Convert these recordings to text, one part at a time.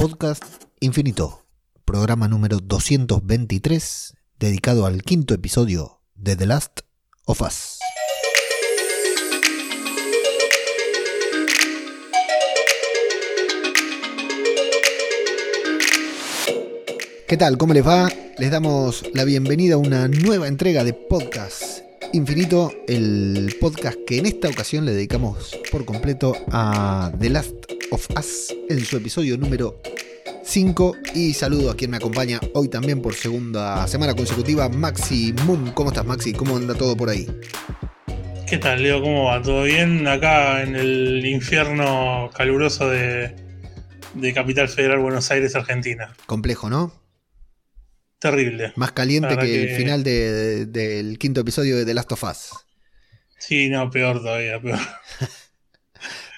podcast Infinito, programa número 223, dedicado al quinto episodio de The Last of Us. ¿Qué tal? ¿Cómo les va? Les damos la bienvenida a una nueva entrega de podcast Infinito, el podcast que en esta ocasión le dedicamos por completo a The Last of Us en su episodio número 5 y saludo a quien me acompaña hoy también por segunda semana consecutiva, Maxi Moon. ¿Cómo estás Maxi? ¿Cómo anda todo por ahí? ¿Qué tal Leo? ¿Cómo va? ¿Todo bien? Acá en el infierno caluroso de, de Capital Federal Buenos Aires, Argentina. Complejo, ¿no? Terrible. Más caliente que, el final del quinto episodio de The Last of Us. Sí, no, peor todavía, peor.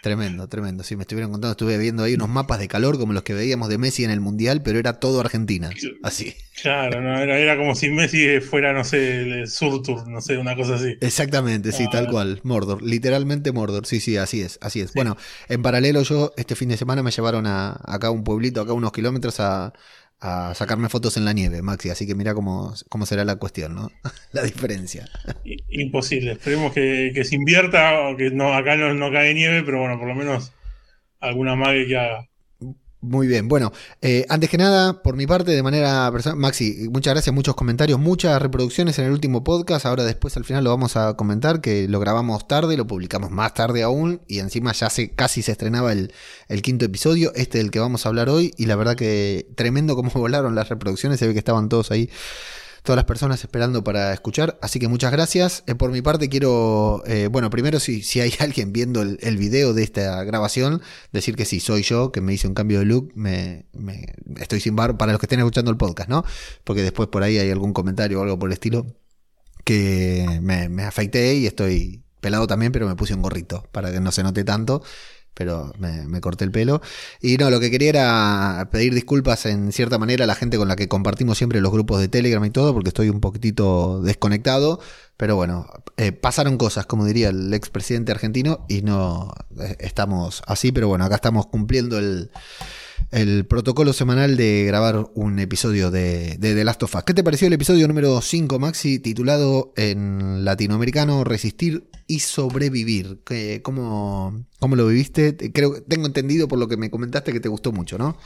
tremendo, tremendo. Sí, me estuvieron contando, estuve viendo ahí unos mapas de calor como los que veíamos de Messi en el Mundial, pero era todo Argentina. Así. Claro, no, era, como si Messi fuera, no sé, el Surtur, no sé, una cosa así. Exactamente, sí, tal cual. Mordor, literalmente Mordor. Sí, sí, así es, así es. Bueno, en paralelo yo este fin de semana me llevaron a acá a un pueblito, acá unos kilómetros a a sacarme fotos en la nieve, Maxi. Así que mira cómo, cómo será la cuestión, ¿no? la diferencia. Imposible. Esperemos que, se invierta, o que no, acá no, no, cae nieve, pero bueno, por lo menos alguna mague que haga. Muy bien, bueno, eh, antes que nada, por mi parte, de manera personal, Maxi, muchas gracias, muchos comentarios, muchas reproducciones en el último podcast, ahora después al final lo vamos a comentar, que lo grabamos tarde, lo publicamos más tarde aún, y encima ya se, casi se estrenaba el, el quinto episodio, este del que vamos a hablar hoy, y la verdad que tremendo cómo volaron las reproducciones, se ve que estaban todos ahí todas las personas esperando para escuchar. Así que muchas gracias. Eh, por mi parte quiero, eh, bueno, primero si, si hay alguien viendo el, video de esta grabación, decir que sí, soy yo, que me hice un cambio de look, me, me, estoy sin bar para los que estén escuchando el podcast, ¿no? Porque después por ahí hay algún comentario o algo por el estilo que me, me afeité y estoy pelado también, pero me puse un gorrito para que no se note tanto pero me, corté el pelo. Y no, lo que quería era pedir disculpas en cierta manera a la gente con la que compartimos siempre los grupos de Telegram y todo, porque estoy un poquitito desconectado. Pero bueno, eh, pasaron cosas, como diría el expresidente argentino, y no eh, estamos así, pero bueno, acá estamos cumpliendo el, el protocolo semanal de grabar un episodio de, de The Last of Us. ¿Qué te pareció el episodio número 5, Maxi, titulado en latinoamericano Resistir y Sobrevivir? ¿Cómo, cómo lo viviste? Creo, tengo entendido por lo que me comentaste que te gustó mucho, ¿no?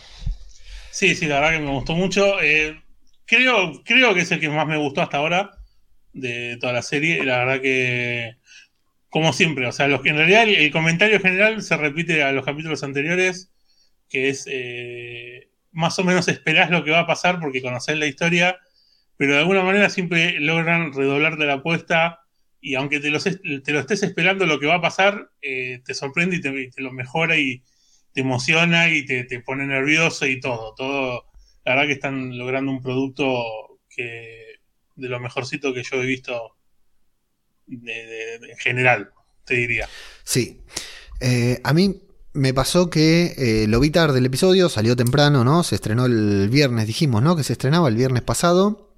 Sí, sí, la verdad que me gustó mucho. Eh, creo, creo que es el que más me gustó hasta ahora de toda la serie. La verdad que, como siempre, o sea, en realidad el comentario general se repite a los capítulos anteriores que es eh, más o menos esperás lo que va a pasar porque conocés la historia, pero de alguna manera siempre logran redoblar de la apuesta y aunque te lo, te estés esperando lo que va a pasar, eh, te sorprende y te, lo mejora y te emociona y te, pone nervioso y todo. Todo, la verdad que están logrando un producto que de lo mejorcito que yo he visto en general, te diría. Sí. Eh, a mí me pasó que eh, lo vi tarde el episodio, salió temprano, ¿no? Se estrenó el viernes, dijimos, ¿no? Que se estrenaba el viernes pasado.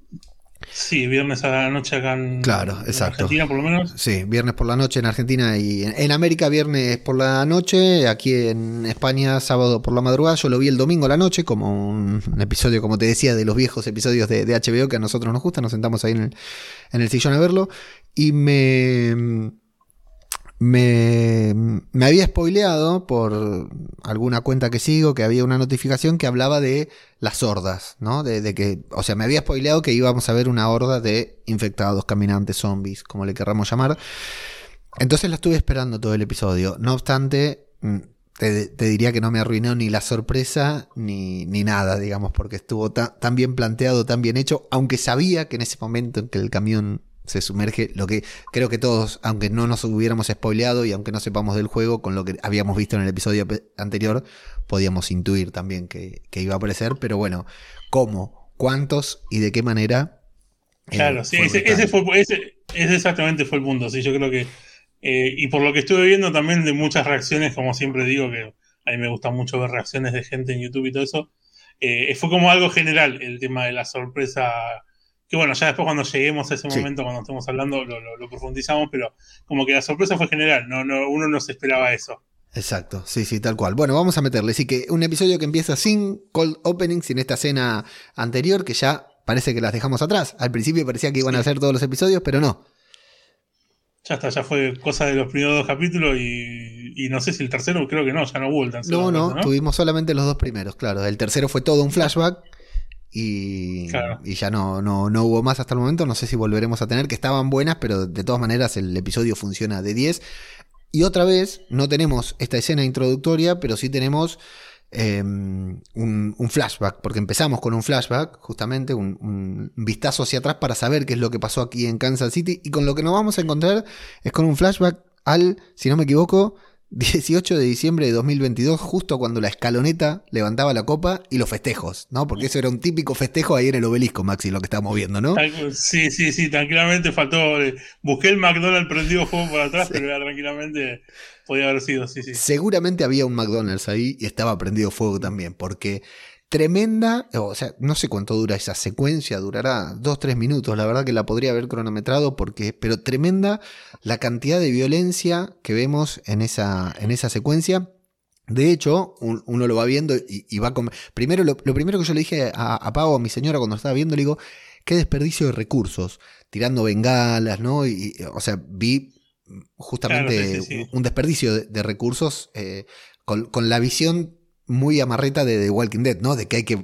Sí, viernes a la noche acá en, claro, exacto. Argentina, por lo menos. Sí, viernes por la noche en Argentina y en, América, viernes por la noche. Aquí en España, sábado por la madrugada. Yo lo vi el domingo a la noche, como un, episodio, como te decía, de los viejos episodios de, HBO que a nosotros nos gusta. Nos sentamos ahí en en el sillón a verlo. Y me me, me, había spoileado por alguna cuenta que sigo que había una notificación que hablaba de las hordas, ¿no? De, que, o sea, me había spoileado que íbamos a ver una horda de infectados, caminantes, zombies, como le querramos llamar. Entonces la estuve esperando todo el episodio. No obstante, mm, te, diría que no me arruinó ni la sorpresa ni, ni nada, digamos, porque estuvo tan bien planteado, tan bien hecho, aunque sabía que en ese momento en que el camión se sumerge lo que creo que todos, aunque no nos hubiéramos spoileado y aunque no sepamos del juego, con lo que habíamos visto en el episodio anterior, podíamos intuir también que, iba a aparecer, pero bueno, ¿cómo? ¿Cuántos y de qué manera? Eh, claro, sí, ese, fue, ese, exactamente fue el punto, sí, yo creo que, eh, y por lo que estuve viendo también de muchas reacciones, como siempre digo, que a mí me gusta mucho ver reacciones de gente en YouTube y todo eso, eh, fue como algo general el tema de la sorpresa que bueno, ya después cuando lleguemos a ese momento, cuando estemos hablando, lo, profundizamos, pero como que la sorpresa fue general, no, no, uno no se esperaba eso. Exacto, sí, sí, tal cual. Bueno, vamos a meterle. Así que un episodio que empieza sin cold opening, sin esta escena anterior, que ya parece que las dejamos atrás. Al principio parecía que iban a hacer todos los episodios, pero no. Ya está, ya fue cosa de los primeros dos capítulos y, no sé si el tercero, creo que no, ya no hubo el tercero. No, no, tuvimos solamente los dos primeros, claro. El tercero fue todo un flashback y, y ya no, no, no, hubo más hasta el momento. No sé si volveremos a tener, que estaban buenas, pero de todas maneras el episodio funciona de 10. Y otra vez, no tenemos esta escena introductoria, pero sí tenemos Em, un, flashback, porque empezamos con un flashback, justamente, un, vistazo hacia atrás para saber qué es lo que pasó aquí en Kansas City, y con lo que nos vamos a encontrar es con un flashback al, si no me equivoco, 18 de diciembre de 2022, justo cuando la escaloneta levantaba la copa y los festejos, ¿no? Porque eso era un típico festejo ahí en el obelisco, Maxi, lo que estábamos viendo, ¿no? Sí, sí, sí, tranquilamente faltó. Eh, busqué el McDonald's prendido fuego por atrás, pero era tranquilamente podía haber sido, sí, sí. Seguramente había un McDonald's ahí y estaba prendido fuego también, porque tremenda, o sea, no sé cuánto dura esa secuencia, durará dos, tres minutos, la verdad que la podría haber cronometrado, porque, pero tremenda la cantidad de violencia que vemos en esa, en esa secuencia. De hecho, uno lo va viendo y, va con... Primero, lo, primero que yo le dije a, a Pau, a mi señora, cuando estaba viendo, le digo, qué desperdicio de recursos, tirando bengalas, ¿no? Y, o sea, vi justamente Un, desperdicio de, recursos eh, con, con, la visión muy amarreta de The Walking Dead, ¿no? De que hay que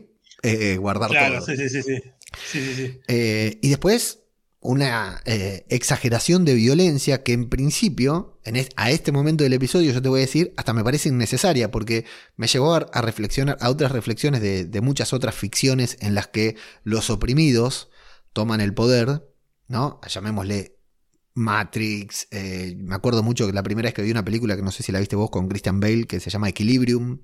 eh, eh, guardar claro, Sí, sí, sí. sí. Eh, y después una exageración de violencia que en principio, en a este momento del episodio, yo te voy a decir, hasta me parece innecesaria, porque me llevó a, reflexionar a otras reflexiones de, de, muchas otras ficciones en las que los oprimidos toman el poder, ¿no? Llamémosle Matrix. me acuerdo mucho que la primera vez que vi una película, que no sé si la viste vos, con Christian Bale, que se llama Equilibrium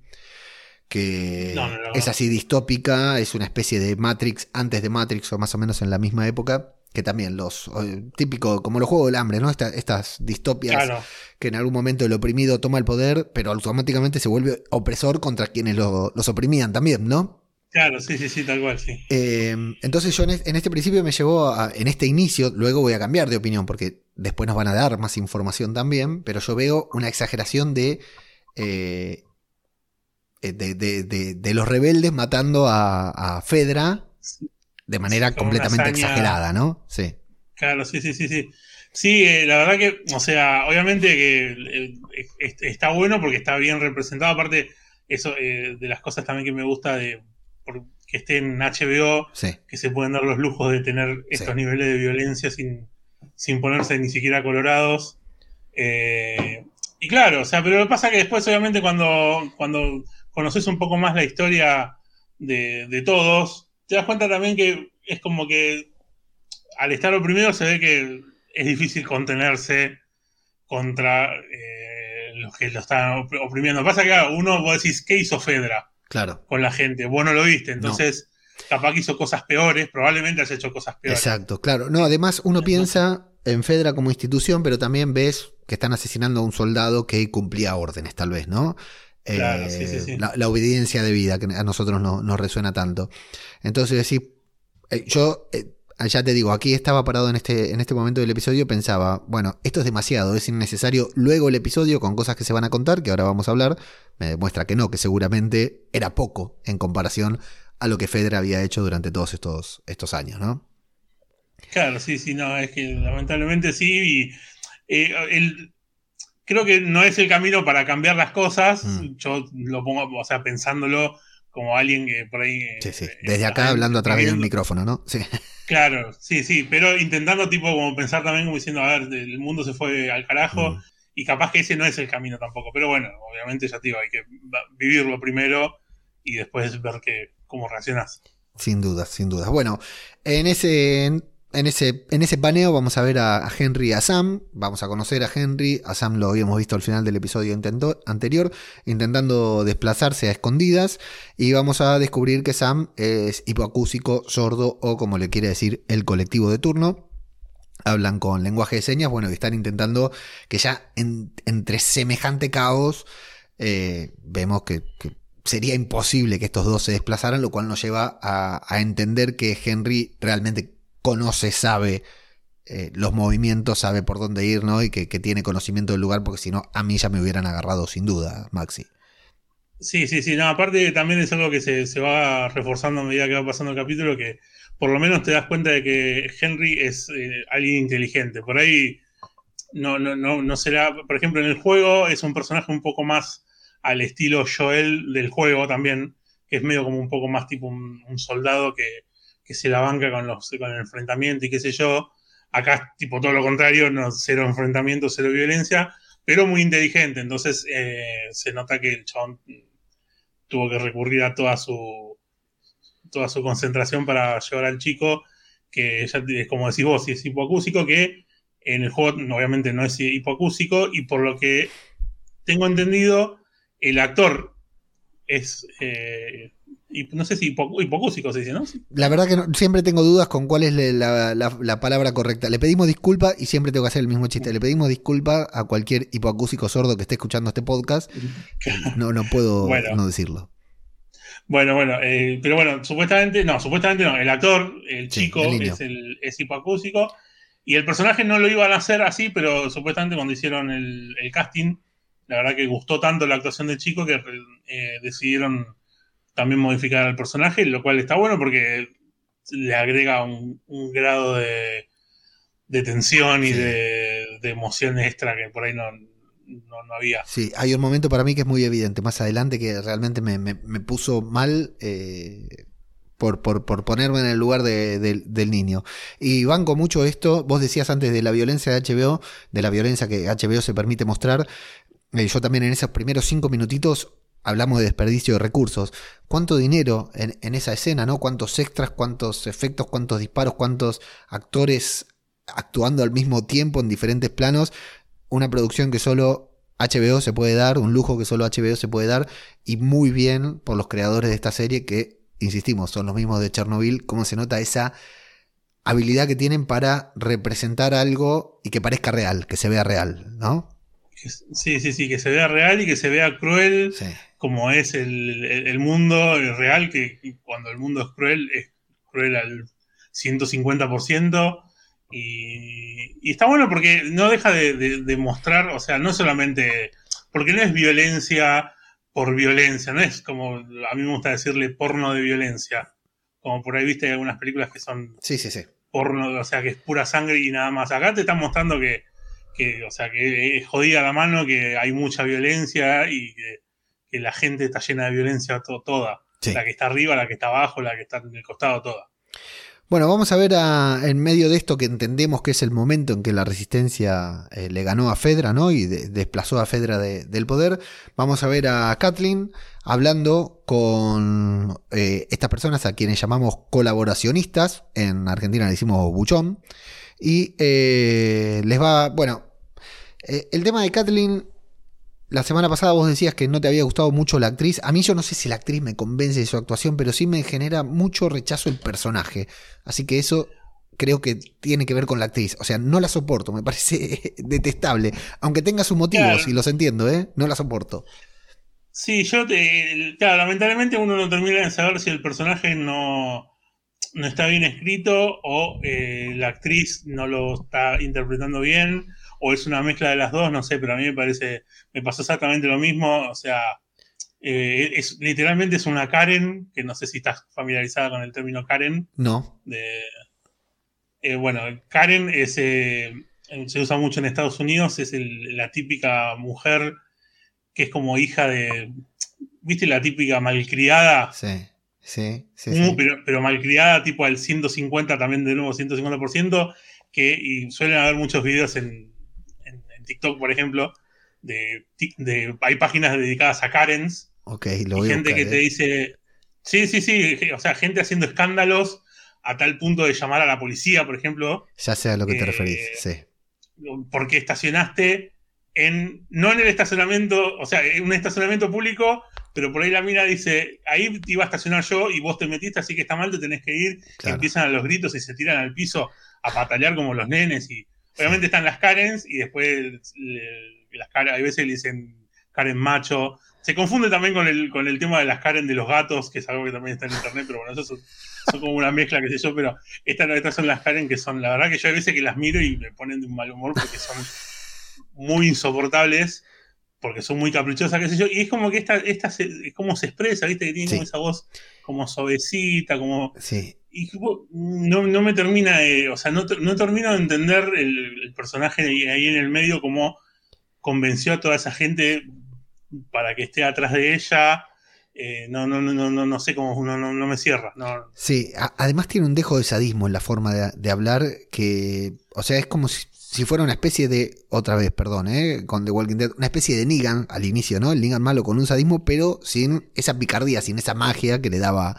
que es así distópica, es una especie de Matrix antes de Matrix o más o menos en la misma época, que también los típico como los juegos del hambre, ¿no? estas distopias que en algún momento el oprimido toma el poder, pero automáticamente se vuelve opresor contra quienes los oprimían también, ¿no? Claro, sí, sí, sí, tal cual, sí. Eh, entonces yo en, este principio me llevó a, en este inicio, luego voy a cambiar de opinión porque después nos van a dar más información también, pero yo veo una exageración de eh, eh, de, los rebeldes matando a, Fedra de manera completamente exagerada, ¿no? Sí. Claro, sí, sí, sí, sí. Sí, eh, la verdad que, o sea, obviamente que está bueno porque está bien representado. Aparte, eso eh, de las cosas también que me gusta de que esté en HBO, que se pueden dar los lujos de tener estos niveles de violencia sin, sin ponerse ni siquiera colorados. y claro, o sea, pero lo que pasa es que después, obviamente, cuando, cuando conoces un poco más la historia de, todos, te das cuenta también que es como que al estar oprimido se ve que es difícil contenerse contra eh, los que lo están oprimiendo. Pasa que uno, vos decís, ¿qué hizo Fedra? Claro. Con la gente. Vos no lo viste, entonces capaz que hizo cosas peores, probablemente has hecho cosas peores. Exacto, claro. No, además uno piensa en Fedra como institución, pero también ves que están asesinando a un soldado que cumplía órdenes, tal vez, ¿no? Eh, la, obediencia de vida que a nosotros no, nos resuena tanto. Entonces, decís, eh, yo eh, ya te digo, aquí estaba parado en este, en este momento del episodio, pensaba, bueno, esto es demasiado, es innecesario. Luego el episodio, con cosas que se van a contar, que ahora vamos a hablar, me demuestra que no, que seguramente era poco en comparación a lo que Federer había hecho durante todos estos, estos años, ¿no? Claro, sí, sí, no, es que lamentablemente sí, y el, creo que no es el camino para cambiar las cosas. Mm. Yo lo pongo, o sea, pensándolo como alguien que por ahí. Sí, sí. Eh, Desde acá hablando a través del micrófono, ¿no? Sí. Claro, sí, sí. Pero intentando, tipo, como pensar también como diciendo, a ver, el mundo se fue al carajo. Mm. Y capaz que ese no es el camino tampoco. Pero bueno, obviamente ya te digo, hay que vivirlo primero y después ver que, cómo reaccionas. Sin duda, sin duda. Bueno, en ese en ese, en ese paneo vamos a ver a, Henry y a Sam. Vamos a conocer a Henry. A Sam lo habíamos visto al final del episodio anterior, intentando desplazarse a escondidas. Y vamos a descubrir que Sam es hipoacúsico, sordo o como le quiere decir el colectivo de turno. Hablan con lenguaje de señas, bueno, y están intentando que ya entre semejante caos eh, vemos que, sería imposible que estos dos se desplazaran, lo cual nos lleva a, a entender que Henry realmente conoce, sabe eh, los movimientos, sabe por dónde ir, ¿no? Y que, tiene conocimiento del lugar, porque si no, a mí ya me hubieran agarrado sin duda, Maxi. Sí, sí, sí. No, aparte también es algo que se, va reforzando a medida que va pasando el capítulo, que por lo menos te das cuenta de que Henry es eh, alguien inteligente. Por ahí no, no, no, no será, por ejemplo, en el juego es un personaje un poco más al estilo Joel del juego también, que es medio como un poco más tipo un, soldado que, se la banca con, los, con el enfrentamiento y qué sé yo. Acá tipo todo lo contrario, no, cero enfrentamiento, cero violencia, pero muy inteligente. Entonces eh, se nota que el chabón tuvo que recurrir a toda su toda su concentración para llevar al chico, que ya es como decís vos, si es hipoacúsico, que en el juego obviamente no es hipoacúsico, y por lo que tengo entendido, el actor es. Eh, no sé si hipocúsico se dice, ¿no? La verdad que siempre tengo dudas con cuál es la, palabra correcta. Le pedimos disculpa y siempre tengo que hacer el mismo chiste. Le pedimos disculpa a cualquier hipoacúsico sordo que esté escuchando este podcast. No, no puedo no decirlo. Bueno, bueno, eh, pero bueno, supuestamente, no, supuestamente no. El actor, el chico, es, el, es hipoacúsico. Y el personaje no lo iban a hacer así, pero supuestamente cuando hicieron el casting la verdad que gustó tanto la actuación del chico que eh, decidieron también modificar al personaje, lo cual está bueno porque le agrega un, grado de, tensión y de, emoción extra que por ahí no, había. Sí, hay un momento para mí que es muy evidente más adelante que realmente me, puso mal. Eh, por, por, ponerme en el lugar del niño. Y banco mucho esto, vos decías antes de la violencia de HBO, de la violencia que HBO se permite mostrar, eh, yo también en esos primeros cinco minutitos hablamos de desperdicio de recursos. ¿Cuánto dinero en, esa escena, no? ¿Cuántos extras, cuántos efectos, cuántos disparos, cuántos actores actuando al mismo tiempo en diferentes planos? Una producción que solo HBO se puede dar, un lujo que solo HBO se puede dar, y muy bien por los creadores de esta serie que, insistimos, son los mismos de Chernobyl, cómo se nota esa habilidad que tienen para representar algo y que parezca real, que se vea real, ¿no? Sí, sí, sí, que se vea real y que se vea cruel, como es el, mundo real, que cuando el mundo es cruel, es cruel al 150%. Y, y está bueno porque no deja de, mostrar, o sea, no solamente, porque no es violencia por violencia, no es como, a mí me gusta decirle porno de violencia, como por ahí viste algunas películas que son sí, sí, sí. porno, o sea, que es pura sangre y nada más. Acá te están mostrando que que, o sea, que es jodida la mano, que hay mucha violencia y que, la gente está llena de violencia toda. La que está arriba, la que está abajo, la que está en el costado, toda. Bueno, vamos a ver en medio de esto que entendemos que es el momento en que la resistencia eh, le ganó a Fedra, ¿no? Y desplazó a Fedra del poder. Vamos a ver a Kathleen hablando con eh, estas personas a quienes llamamos colaboracionistas. En Argentina le decimos buchón. Y eh, les va, bueno, eh, el tema de Kathleen, la semana pasada vos decías que no te había gustado mucho la actriz. A mí yo no sé si la actriz me convence de su actuación, pero sí me genera mucho rechazo el personaje. Así que eso creo que tiene que ver con la actriz. O sea, no la soporto, me parece detestable. Aunque tenga sus motivos, y los entiendo, ¿eh? No la soporto. Sí, yo te. Claro, lamentablemente uno no termina de saber si el personaje no, no está bien escrito o eh, la actriz no lo está interpretando bien o es una mezcla de las dos, no sé, pero a mí me parece, me pasó exactamente lo mismo, o sea, eh, es, literalmente es una Karen, que no sé si estás familiarizada con el término Karen. No. Eh, bueno, Karen es, se usa mucho en Estados Unidos, es la típica mujer que es como hija de, ¿viste la típica malcriada? Sí. Sí, sí, Pero, pero, malcriada tipo al 150, también de nuevo 150%, que y suelen haber muchos videos en, TikTok, por ejemplo, de, hay páginas dedicadas a Karens. Ok, lo y gente que te ¿eh? dice, sí, sí, sí, o sea, gente haciendo escándalos a tal punto de llamar a la policía, por ejemplo. Ya sé a lo que te referís, sí. Porque estacionaste en, no en el estacionamiento, o sea, en un estacionamiento público, pero por ahí la mina dice, ahí iba a estacionar yo y vos te metiste, así que está mal, te tenés que ir. empiezan a los gritos y se tiran al piso a patalear como los nenes y Obviamente están las Karens y después las Karen, hay veces le dicen Karen macho, Se confunde también con el, con el tema de las Karen de los gatos, que es algo que también está en internet, pero bueno, eso son, como una mezcla, qué sé yo, pero estas, estas son las Karen que son, la verdad que yo a veces que las miro y me ponen de un mal humor porque son muy insoportables, porque son muy caprichosas, qué sé yo, y es como que esta, esta es como se expresa, viste, que tiene como esa voz como suavecita, como... Sí. Y no, no me termina de, o sea, no, no termino de entender el, el personaje ahí en el medio como convenció a toda esa gente para que esté atrás de ella. Eh, no, no, no, no, no sé cómo no, no, me cierra. Sí, además tiene un dejo de sadismo en la forma de, hablar que, o sea, es como si, fuera una especie de, otra vez, perdón, eh, con The Walking Dead, una especie de Negan al inicio, ¿no? El Negan malo con un sadismo, pero sin esa picardía, sin esa magia que le daba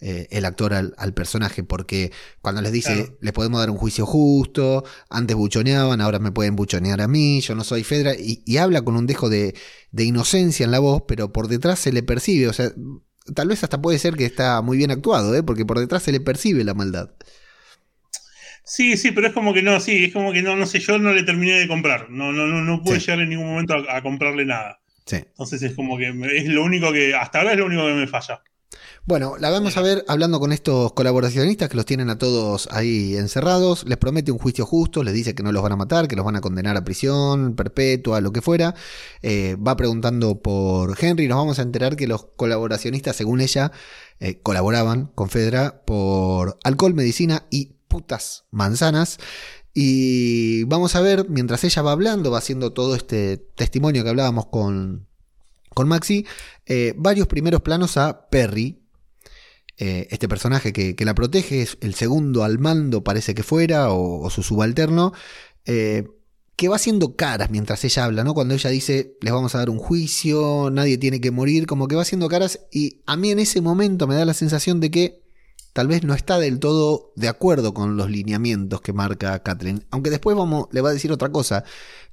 eh, el actor al, personaje, porque cuando les dice, les podemos dar un juicio justo, antes buchoneaban, ahora me pueden buchonear a mí, yo no soy Fedra, y, habla con un dejo de, inocencia en la voz, pero por detrás se le percibe, o sea, tal vez hasta puede ser que está muy bien actuado, ¿eh? porque por detrás se le percibe la maldad. Sí, sí, pero es como que no, sí, es como que no, no sé, yo no le terminé de comprar, no, no, no, no pude llegar en ningún momento a, comprarle nada. Entonces es como que es lo único que, hasta ahora es lo único que me falla. Bueno, la vamos a ver hablando con estos colaboracionistas que los tienen a todos ahí encerrados. Les promete un juicio justo, les dice que no los van a matar, que los van a condenar a prisión perpetua, lo que fuera. Eh, va preguntando por Henry. Nos vamos a enterar que los colaboracionistas, según ella, eh, colaboraban con Fedra por alcohol, medicina y putas manzanas. Y vamos a ver, mientras ella va hablando, va haciendo todo este testimonio que hablábamos con, con Maxi, eh, varios primeros planos a Perry, eh, este personaje que, la protege, es el segundo al mando parece que fuera, o, su subalterno, eh, que va haciendo caras mientras ella habla, ¿no? Cuando ella dice, les vamos a dar un juicio, nadie tiene que morir, como que va haciendo caras y a mí en ese momento me da la sensación de que tal vez no está del todo de acuerdo con los lineamientos que marca Catherine, aunque después vamos, le va a decir otra cosa,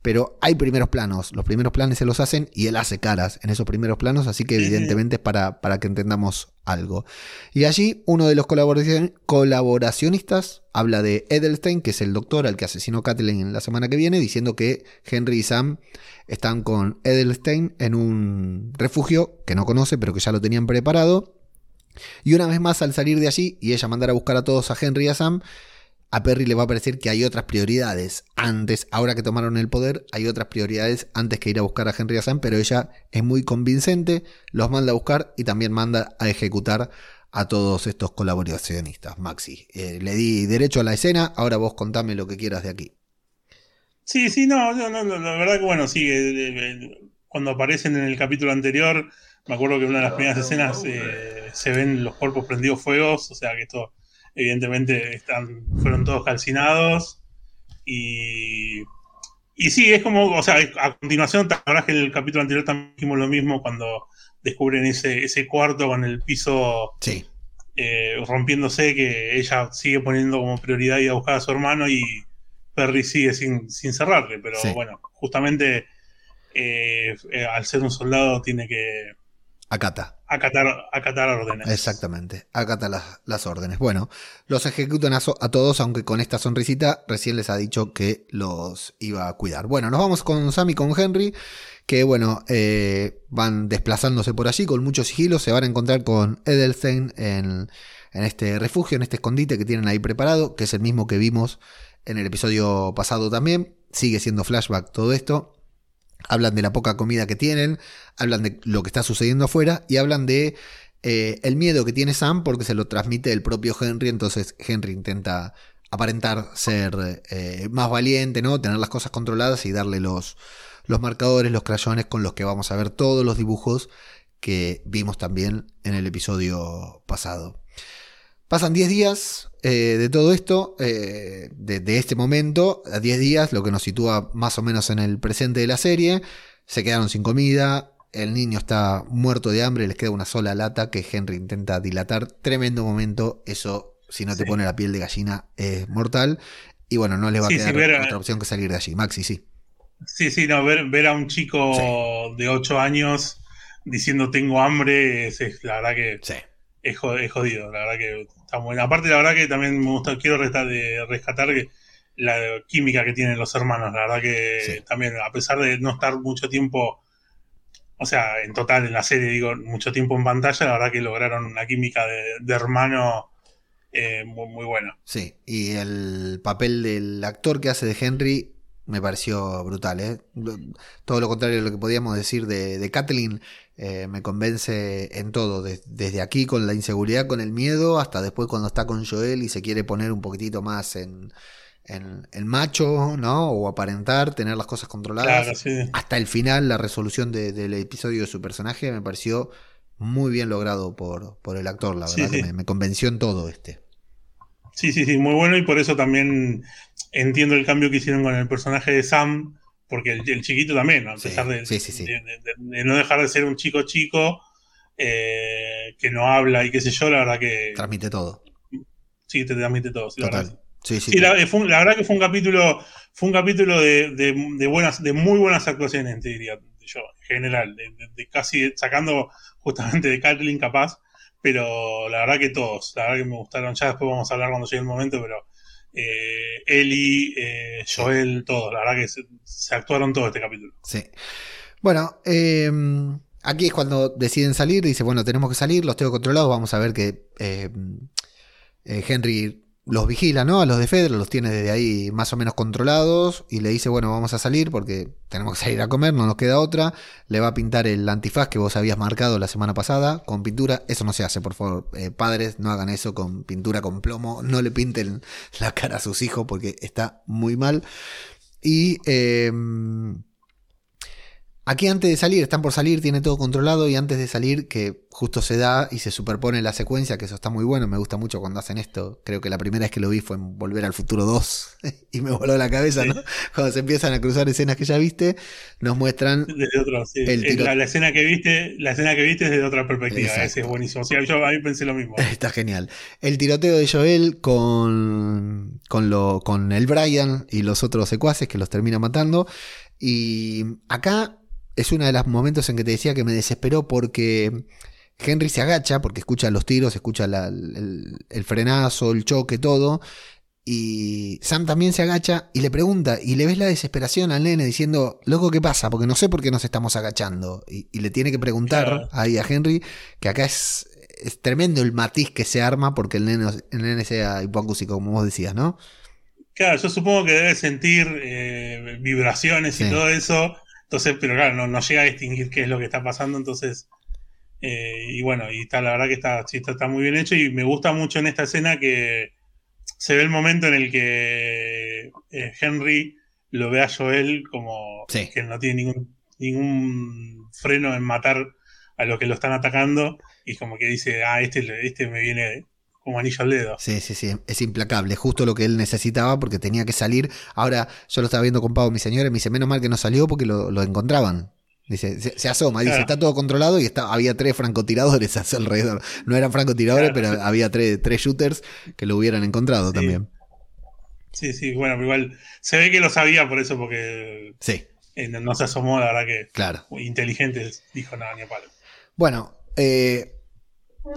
pero hay primeros planos, los primeros planos se los hacen y él hace caras en esos primeros planos, así que evidentemente es para, para que entendamos algo. Y allí uno de los colaboracionistas habla de Edelstein, que es el doctor al que asesinó Kathleen en la semana que viene, diciendo que Henry y Sam están con Edelstein en un refugio que no conoce, pero que ya lo tenían preparado. Y una vez más, al salir de allí y ella mandar a buscar a todos a Henry y a Sam, a Perry le va a parecer que hay otras prioridades antes, ahora que tomaron el poder, hay otras prioridades antes que ir a buscar a Henry Sam, pero ella es muy convincente, los manda a buscar y también manda a ejecutar a todos estos colaboracionistas. Maxi, eh, le di derecho a la escena, ahora vos contame lo que quieras de aquí. Sí, sí, no, no, no la verdad que bueno, sí, eh, eh, cuando aparecen en el capítulo anterior, me acuerdo que una de las primeras escenas se ven los cuerpos prendidos fuegos, o sea que esto evidentemente están, fueron todos calcinados. Y, y sí, es como, o sea, a continuación, la verdad que en el capítulo anterior también dijimos lo mismo cuando descubren ese, ese cuarto con el piso eh, rompiéndose, que ella sigue poniendo como prioridad ir a buscar a su hermano y Perry sigue sin, sin cerrarle, pero bueno, justamente eh, eh, al ser un soldado tiene que Acata. Acatar, acatar órdenes. Exactamente, acata las, órdenes. Bueno, los ejecutan a, todos, aunque con esta sonrisita recién les ha dicho que los iba a cuidar. Bueno, nos vamos con Sam y con Henry, que bueno, eh, van desplazándose por allí con mucho sigilo, se van a encontrar con Edelstein en, en este refugio, en este escondite que tienen ahí preparado, que es el mismo que vimos en el episodio pasado también. Sigue siendo flashback todo esto hablan de la poca comida que tienen, hablan de lo que está sucediendo afuera y hablan de eh, el miedo que tiene Sam porque se lo transmite el propio Henry, entonces Henry intenta aparentar ser eh, más valiente, ¿no? Tener las cosas controladas y darle los, los marcadores, los crayones con los que vamos a ver todos los dibujos que vimos también en el episodio pasado. Pasan 10 días eh, de todo esto, eh, de, este momento, a 10 días, lo que nos sitúa más o menos en el presente de la serie. Se quedaron sin comida, el niño está muerto de hambre, les queda una sola lata que Henry intenta dilatar. Tremendo momento, eso, si no te pone la piel de gallina, es mortal. Y bueno, no le va a quedar otra opción que salir de allí. Maxi, sí. Sí, sí, no, ver, ver a un chico de 8 años diciendo tengo hambre, es, la verdad que es, jodido, la verdad que está buena. Aparte, la verdad que también me gusta, quiero rescatar, rescatar la química que tienen los hermanos. La verdad que también, a pesar de no estar mucho tiempo o sea, en total en la serie, digo, mucho tiempo en pantalla, la verdad que lograron una química de, hermano eh, muy, muy buena. Sí, y el papel del actor que hace de Henry me pareció brutal. ¿eh? Todo lo contrario de lo que podíamos decir de, de Kathleen, eh, me convence en todo, desde aquí con la inseguridad, con el miedo, hasta después cuando está con Joel y se quiere poner un poquitito más en, en, el macho, ¿no? O aparentar, tener las cosas controladas. Hasta el final, la resolución del episodio de su personaje me pareció muy bien logrado por, por el actor, la verdad que me, convenció en todo este. Sí, sí, sí, muy bueno y por eso también entiendo el cambio que hicieron con el personaje de Sam, porque el, chiquito también, a pesar de, no dejar de ser un chico chico, eh, que no habla y qué sé yo, la verdad que... Transmite todo. Sí, te transmite todo. Sí, Sí, la, verdad que fue un capítulo, fue un capítulo de, buenas, de muy buenas actuaciones, te diría yo, en general, de, casi sacando justamente de Kathleen capaz, pero la verdad que todos, la verdad que me gustaron, ya después vamos a hablar cuando llegue el momento, pero eh, Eli, eh, Joel, todos, la verdad que se, actuaron todos este capítulo. Sí. Bueno, eh, aquí es cuando deciden salir, dice, bueno, tenemos que salir, los tengo controlados, vamos a ver que Henry los vigila, ¿no? A los de Fedra los tiene desde ahí más o menos controlados y le dice, bueno, vamos a salir porque tenemos que salir a comer, no nos queda otra. Le va a pintar el antifaz que vos habías marcado la semana pasada con pintura. Eso no se hace, por favor. Eh, padres, no hagan eso con pintura con plomo. No le pinten la cara a sus hijos porque está muy mal. Y... Eh, Aquí antes de salir, están por salir, tiene todo controlado y antes de salir, que justo se da y se superpone la secuencia, que eso está muy bueno, me gusta mucho cuando hacen esto. Creo que la primera vez que lo vi fue en Volver al Futuro 2 y me voló la cabeza, ¿no? Cuando se empiezan a cruzar escenas que ya viste, nos muestran... Desde otro, sí. la, escena que viste, la escena que viste es desde otra perspectiva, ese es buenísimo. yo a mí pensé lo mismo. Está genial. El tiroteo de Joel con, con, lo, con el Brian y los otros secuaces que los termina matando. Y acá es uno de los momentos en que te decía que me desesperó porque Henry se agacha, porque escucha los tiros, escucha el, frenazo, el choque, todo. Y Sam también se agacha y le pregunta, y le ves la desesperación al nene diciendo, loco, ¿qué pasa? Porque no sé por qué nos estamos agachando. Y, le tiene que preguntar ahí a Henry, que acá es, es, tremendo el matiz que se arma porque el nene, el nene sea hipocúsico, como vos decías, ¿no? Claro, yo supongo que debe sentir eh, vibraciones y todo eso entonces, pero claro, no, llega a distinguir qué es lo que está pasando, entonces... Eh, y bueno, y está, la verdad que está, está, muy bien hecho y me gusta mucho en esta escena que se ve el momento en el que eh, Henry lo ve a Joel como que no tiene ningún, ningún freno en matar a los que lo están atacando y como que dice, ah, este, este me viene como anillo al dedo. Sí, sí, sí, es implacable, justo lo que él necesitaba porque tenía que salir. Ahora, yo lo estaba viendo con Pau, mi señora, y me dice, menos mal que no salió porque lo, encontraban. Dice, se, asoma, dice, está todo controlado y está, había tres francotiradores a su alrededor. No eran francotiradores, pero había tres, tres shooters que lo hubieran encontrado también. Sí, sí, bueno, igual se ve que lo sabía por eso, porque sí. Eh, no, se asomó, la verdad que claro. inteligente dijo nada, ni a palo. Bueno, eh,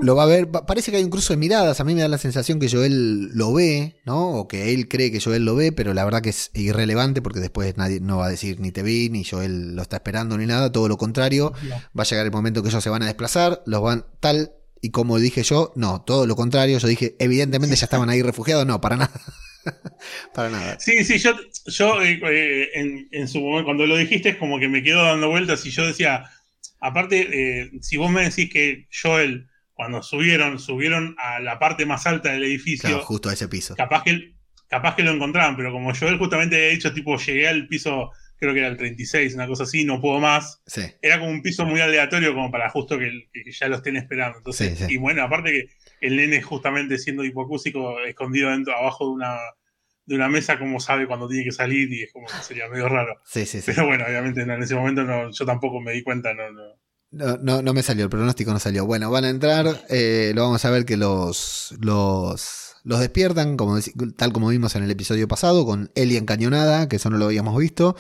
lo va a ver. Parece que hay un cruce de miradas. A mí me da la sensación que Joel lo ve, ¿no? O que él cree que Joel lo ve, pero la verdad que es irrelevante porque después nadie no va a decir ni te vi, ni Joel lo está esperando, ni nada. Todo lo contrario. Va a llegar el momento que ellos se van a desplazar, los van tal y como dije yo, no, todo lo contrario. Yo dije, evidentemente ya estaban ahí refugiados. No, para nada. para nada. Sí, sí, yo, yo eh, eh, en, su momento, cuando lo dijiste, es como que me quedo dando vueltas y yo decía, aparte, eh, si vos me decís que Joel cuando subieron, subieron a la parte más alta del edificio. justo a ese piso. Capaz que, capaz que lo encontraban, pero como Joel justamente había dicho, tipo, llegué al piso, creo que era el 36, una cosa así, no puedo más. Era como un piso muy aleatorio, como para justo que, ya lo estén esperando. Entonces, y bueno, aparte que el nene justamente siendo hipocúsico, escondido dentro, abajo de una de una mesa, como sabe cuando tiene que salir, y es como que sería medio raro. Sí, sí, Pero bueno, obviamente en ese momento no, yo tampoco me di cuenta, no, no, no, no, no, me salió, el pronóstico no salió. Bueno, van a entrar, eh, lo vamos a ver que los, los, los despiertan, como, tal como vimos en el episodio pasado, con Ellie encañonada, que eso no lo habíamos visto.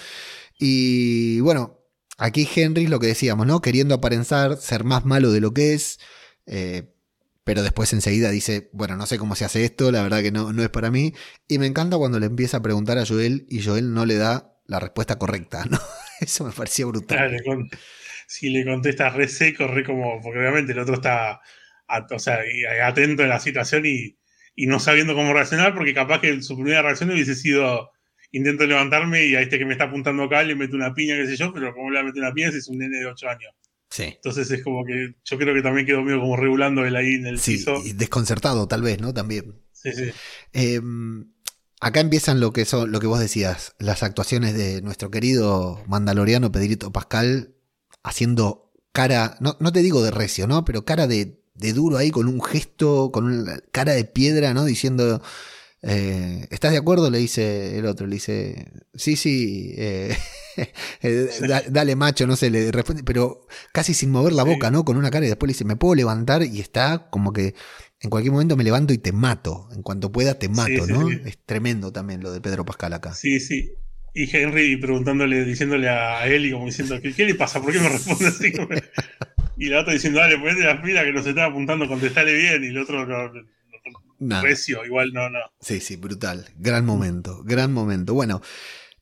Y bueno, aquí Henry, lo que decíamos, ¿no? Queriendo aparentar ser más malo de lo que es, eh, pero después enseguida dice, bueno, no sé cómo se hace esto, la verdad que no, no es para mí. Y me encanta cuando le empieza a preguntar a Joel y Joel no le da la respuesta correcta, ¿no? Eso me parecía brutal. Si le contesta re seco, re como, porque obviamente el otro está o sea, atento en la situación y, y, no sabiendo cómo reaccionar, porque capaz que su primera reacción hubiese sido intento levantarme y a este que me está apuntando acá le meto una piña, qué sé yo, pero como le meto una piña si es un nene de 8 años. Sí. Entonces es como que yo creo que también quedó medio como regulando él ahí en el sí, piso. Y desconcertado tal vez, ¿no? También. Sí, sí. Em, acá empiezan lo que son, lo que vos decías, las actuaciones de nuestro querido mandaloriano Pedrito Pascal haciendo cara, no, no te digo de recio, ¿no? Pero cara de, de duro ahí con un gesto, con una cara de piedra, ¿no? Diciendo, eh, ¿estás de acuerdo? Le dice el otro, le dice, sí, sí, eh, eh, dale macho, no sé, le responde, pero casi sin mover la boca, ¿no? Con una cara y después le dice, ¿me puedo levantar? Y está como que en cualquier momento me levanto y te mato, en cuanto pueda te mato, ¿no? Es tremendo también lo de Pedro Pascal acá. Sí, sí. Y Henry preguntándole, diciéndole a él y como diciendo, ¿qué, ¿qué, le pasa? ¿Por qué me responde así? y la otra diciendo, dale, ponete las pilas que nos está apuntando, contestale bien. Y el otro, no, Recio, igual no, no. Sí, sí, brutal. Gran momento, gran momento. Bueno,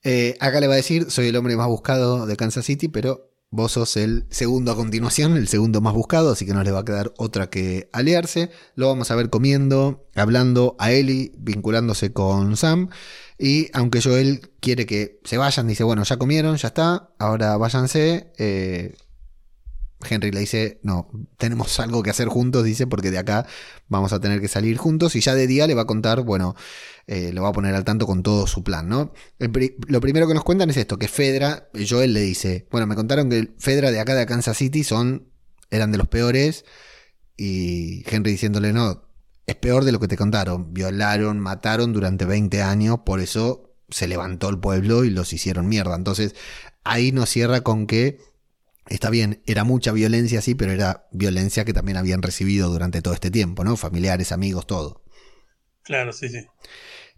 eh, acá le va a decir, soy el hombre más buscado de Kansas City, pero vos sos el segundo a continuación, el segundo más buscado, así que no le va a quedar otra que aliarse. Lo vamos a ver comiendo, hablando a Ellie, vinculándose con Sam. Y aunque Joel quiere que se vayan, dice, bueno, ya comieron, ya está, ahora váyanse. Eh, Henry le dice, no, tenemos algo que hacer juntos, dice, porque de acá vamos a tener que salir juntos y ya de día le va a contar, bueno, eh, lo va a poner al tanto con todo su plan, ¿no? lo primero que nos cuentan es esto, que Fedra, Joel le dice, bueno, me contaron que Fedra de acá de Kansas City son, eran de los peores y Henry diciéndole, no, es peor de lo que te contaron, violaron, mataron durante 20 años, por eso se levantó el pueblo y los hicieron mierda. Entonces, ahí nos cierra con que Está bien, era mucha violencia, sí, pero era violencia que también habían recibido durante todo este tiempo, ¿no? Familiares, amigos, todo. Claro, sí, sí.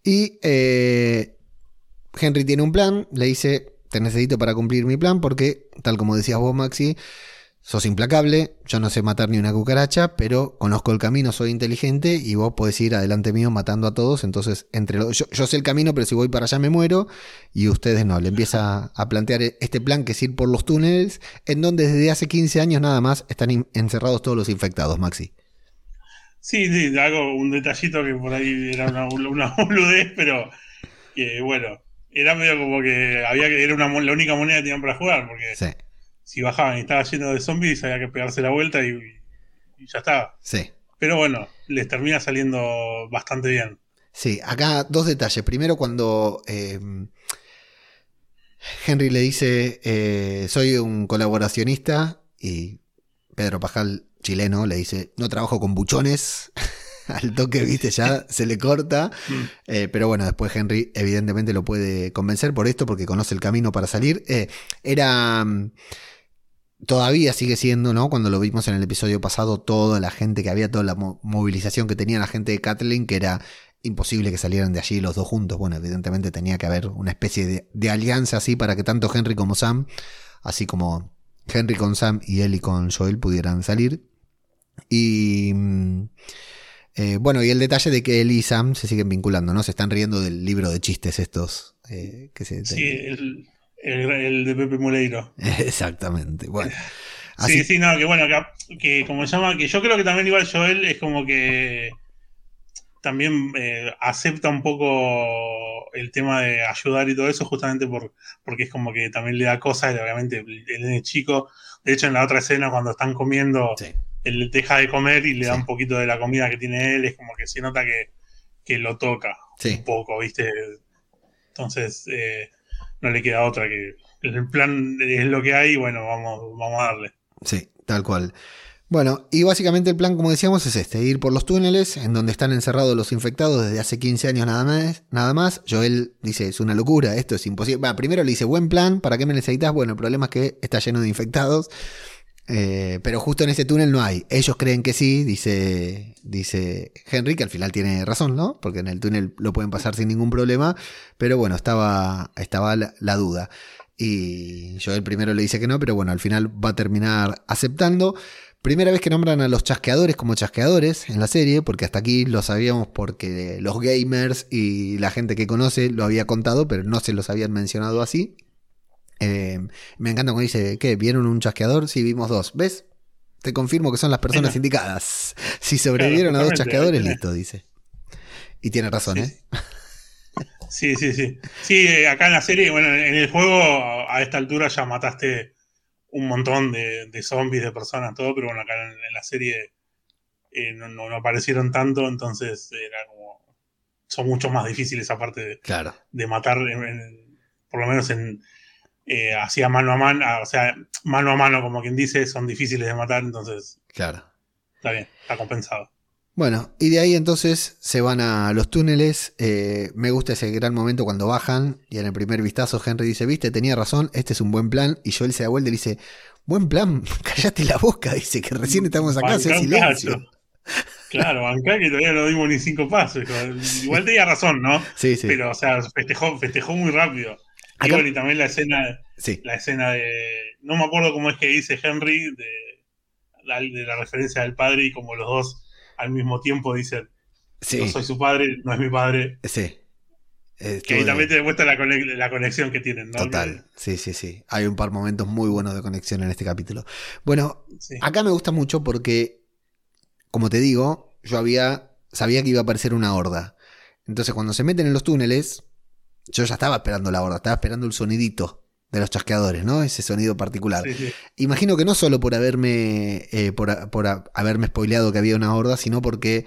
Y eh, Henry tiene un plan, le dice, te necesito para cumplir mi plan porque, tal como decías vos, Maxi, sos implacable, yo no sé matar ni una cucaracha, pero conozco el camino, soy inteligente y vos podés ir adelante mío matando a todos. Entonces, entre los, yo, sé el camino, pero si voy para allá me muero y ustedes no. Le empieza a plantear este plan que es ir por los túneles, en donde desde hace 15 años nada más están encerrados todos los infectados, Maxi. Sí, sí, hago un detallito que por ahí era una, una boludez, pero que bueno, era medio como que había que era una, la única moneda que tenían para jugar, porque sí si bajaban y estaba lleno de zombies, había que pegarse la vuelta y, ya estaba. Sí. Pero bueno, les termina saliendo bastante bien. Sí, acá dos detalles. Primero, cuando eh, Henry le dice, eh, soy un colaboracionista, y Pedro Pajal, chileno, le dice, no trabajo con buchones. Al toque, viste, ya se le corta. Mm. Eh, pero bueno, después Henry evidentemente lo puede convencer por esto, porque conoce el camino para salir. era todavía sigue siendo, ¿no? Cuando lo vimos en el episodio pasado, toda la gente que había, toda la movilización que tenía la gente de Kathleen, que era imposible que salieran de allí los dos juntos. Bueno, evidentemente tenía que haber una especie de, alianza así para que tanto Henry como Sam, así como Henry con Sam y Ellie con Joel pudieran salir. Y eh, bueno, y el detalle de que Ellie y Sam se siguen vinculando, ¿no? Se están riendo del libro de chistes estos. Eh, que se, sí, el, el, de Pepe Moleiro. Exactamente. Bueno. Sí, sí, no, que bueno, que, como se llama, que yo creo que también igual Joel es como que también eh, acepta un poco el tema de ayudar y todo eso, justamente por, porque es como que también le da cosas, obviamente él es chico. De hecho, en la otra escena, cuando están comiendo, él deja de comer y le da un poquito de la comida que tiene él, es como que se nota que, que lo toca un poco, ¿viste? Entonces, eh, no le queda otra que el plan es lo que hay bueno, vamos, vamos a darle. Sí, tal cual. Bueno, y básicamente el plan, como decíamos, es este, ir por los túneles en donde están encerrados los infectados desde hace 15 años nada más. Nada más. Joel dice, es una locura, esto es imposible. primero le dice, buen plan, ¿para qué me necesitas? Bueno, el problema es que está lleno de infectados. Eh, pero justo en ese túnel no hay. Ellos creen que sí, dice, dice Henry, que al final tiene razón, ¿no? Porque en el túnel lo pueden pasar sin ningún problema. Pero bueno, estaba, estaba la, duda. Y Joel primero le dice que no, pero bueno, al final va a terminar aceptando. Primera vez que nombran a los chasqueadores como chasqueadores en la serie, porque hasta aquí lo sabíamos porque los gamers y la gente que conoce lo había contado, pero no se los habían mencionado así. Eh, me encanta cuando dice, ¿qué? ¿Vieron un chasqueador? Sí, vimos dos. ¿Ves? Te confirmo que son las personas indicadas. Si sobrevivieron a dos chasqueadores, listo, dice. Y tiene razón, ¿eh? Sí, sí, sí. Sí, acá en la serie, bueno, en el juego a esta altura ya mataste un montón de, zombies, de personas, todo, pero bueno, acá en, la serie eh, no, no, aparecieron tanto, entonces era como. Son mucho más difíciles aparte de, claro. de matar, por lo menos en. Eh, hacía mano a mano, o sea, mano a mano, como quien dice, son difíciles de matar, entonces. Claro. Está bien, está compensado. Bueno, y de ahí entonces se van a los túneles. Eh, me gusta ese gran momento cuando bajan y en el primer vistazo Henry dice, viste, tenía razón, este es un buen plan. Y Joel se da vuelta y dice, buen plan, callate la boca, dice que recién estamos acá, hace silencio. Claro, acá que todavía no dimos ni cinco pasos. Igual tenía razón, ¿no? Sí, sí. Pero, o sea, festejó, festejó muy rápido. Y bueno, y también la escena, la escena de. No me acuerdo cómo es que dice Henry, de de la referencia del padre y como los dos al mismo tiempo dicen, yo soy su padre, no es mi padre. Sí. que también te demuestra la, conexión que tienen, ¿no? Total, sí, sí, sí. Hay un par momentos muy buenos de conexión en este capítulo. Bueno, acá me gusta mucho porque, como te digo, yo había, sabía que iba a aparecer una horda. Entonces cuando se meten en los túneles, yo ya estaba esperando la horda, estaba esperando el sonidito de los chasqueadores, ¿no? Ese sonido particular. Imagino que no solo por haberme, eh, por, haberme spoileado que había una horda, sino porque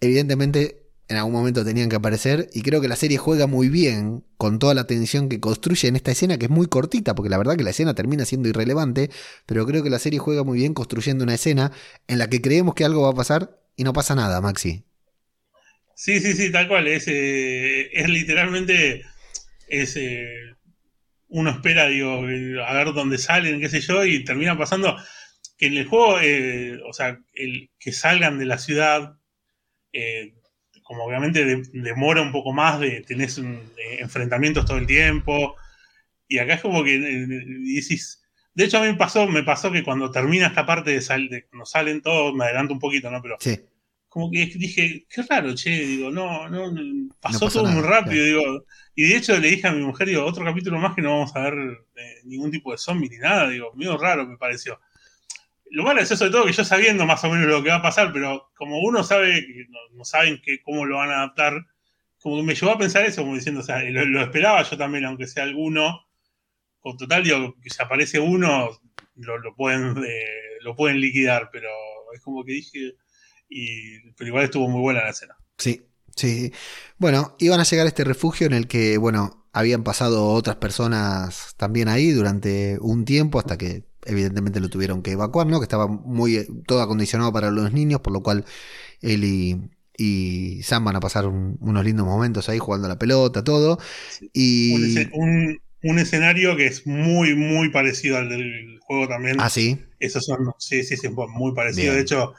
evidentemente en algún momento tenían que aparecer y creo que la serie juega muy bien con toda la tensión que construye en esta escena que es muy cortita, porque la verdad que la escena termina siendo irrelevante, pero creo que la serie juega muy bien construyendo una escena en la que creemos que algo va a pasar y no pasa nada, Maxi. Sí, sí, sí, tal cual. Es, eh, es literalmente es, eh, uno espera, digo, a ver dónde salen, qué sé yo, y termina pasando que en el juego, eh, o sea, el, que salgan de la ciudad, eh, como obviamente demora un poco más, de tenés enfrentamientos todo el tiempo, y acá es como que eh, dices, de hecho a mí me pasó, me pasó que cuando termina esta parte de, sal, de cuando salen todos, me adelanto un poquito, ¿no? Pero sí como que dije, qué raro, che, digo, no, no, pasó todo muy rápido, digo, y de hecho le dije a mi mujer, digo, otro capítulo más que no vamos a ver eh, ningún tipo de zombie ni nada, digo, medio raro me pareció. Lo malo es eso de todo, que yo sabiendo más o menos lo que va a pasar, pero como uno sabe, no, saben que, cómo lo van a adaptar, como que me llevó a pensar eso, como diciendo, o sea, lo, esperaba yo también, aunque sea alguno, con total, digo, que si aparece uno, lo, pueden, eh, lo pueden liquidar, pero es como que dije y, pero igual estuvo muy buena la escena. Sí, sí. Bueno, iban a llegar a este refugio en el que, bueno, habían pasado otras personas también ahí durante un tiempo hasta que evidentemente lo tuvieron que evacuar, ¿no? Que estaba muy todo acondicionado para los niños, por lo cual él y, Sam van a pasar unos lindos momentos ahí jugando la pelota, todo. Y... Un, un, escenario que es muy, muy parecido al del juego también. Ah, sí. Esos son, sí, sí, sí, muy parecido. De hecho,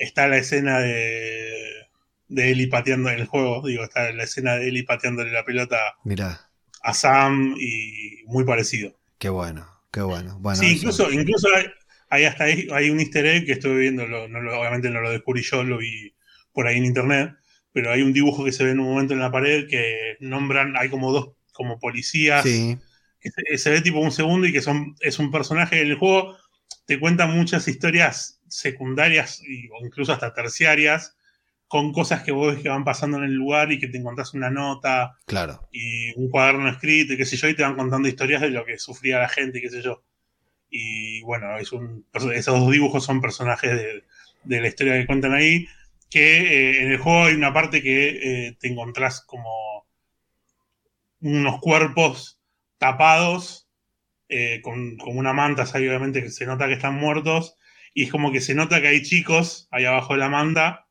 está la escena de, de Eli pateando en el juego, digo, está la escena de Eli pateándole la pelota a Sam y muy parecido. Qué bueno, qué bueno. bueno sí, incluso, incluso hay, hasta hay, un easter egg que estoy viendo, obviamente no lo descubrí yo, lo vi por ahí en internet, pero hay un dibujo que se ve en un momento en la pared que nombran, hay como dos como policías. Sí. Que se, ve tipo un segundo y que son, es un personaje en el juego, te cuenta muchas historias secundarias o incluso hasta terciarias con cosas que vos ves que van pasando en el lugar y que te encontrás una nota claro. y un cuaderno escrito y qué sé yo, y te van contando historias de lo que sufría la gente y qué sé yo. Y bueno, es un, esos dos dibujos son personajes de, la historia que cuentan ahí, que eh, en el juego hay una parte que eh, te encontrás como unos cuerpos tapados eh, con, con, una manta, obviamente que se nota que están muertos, y es como que se nota que hay chicos ahí abajo de la manta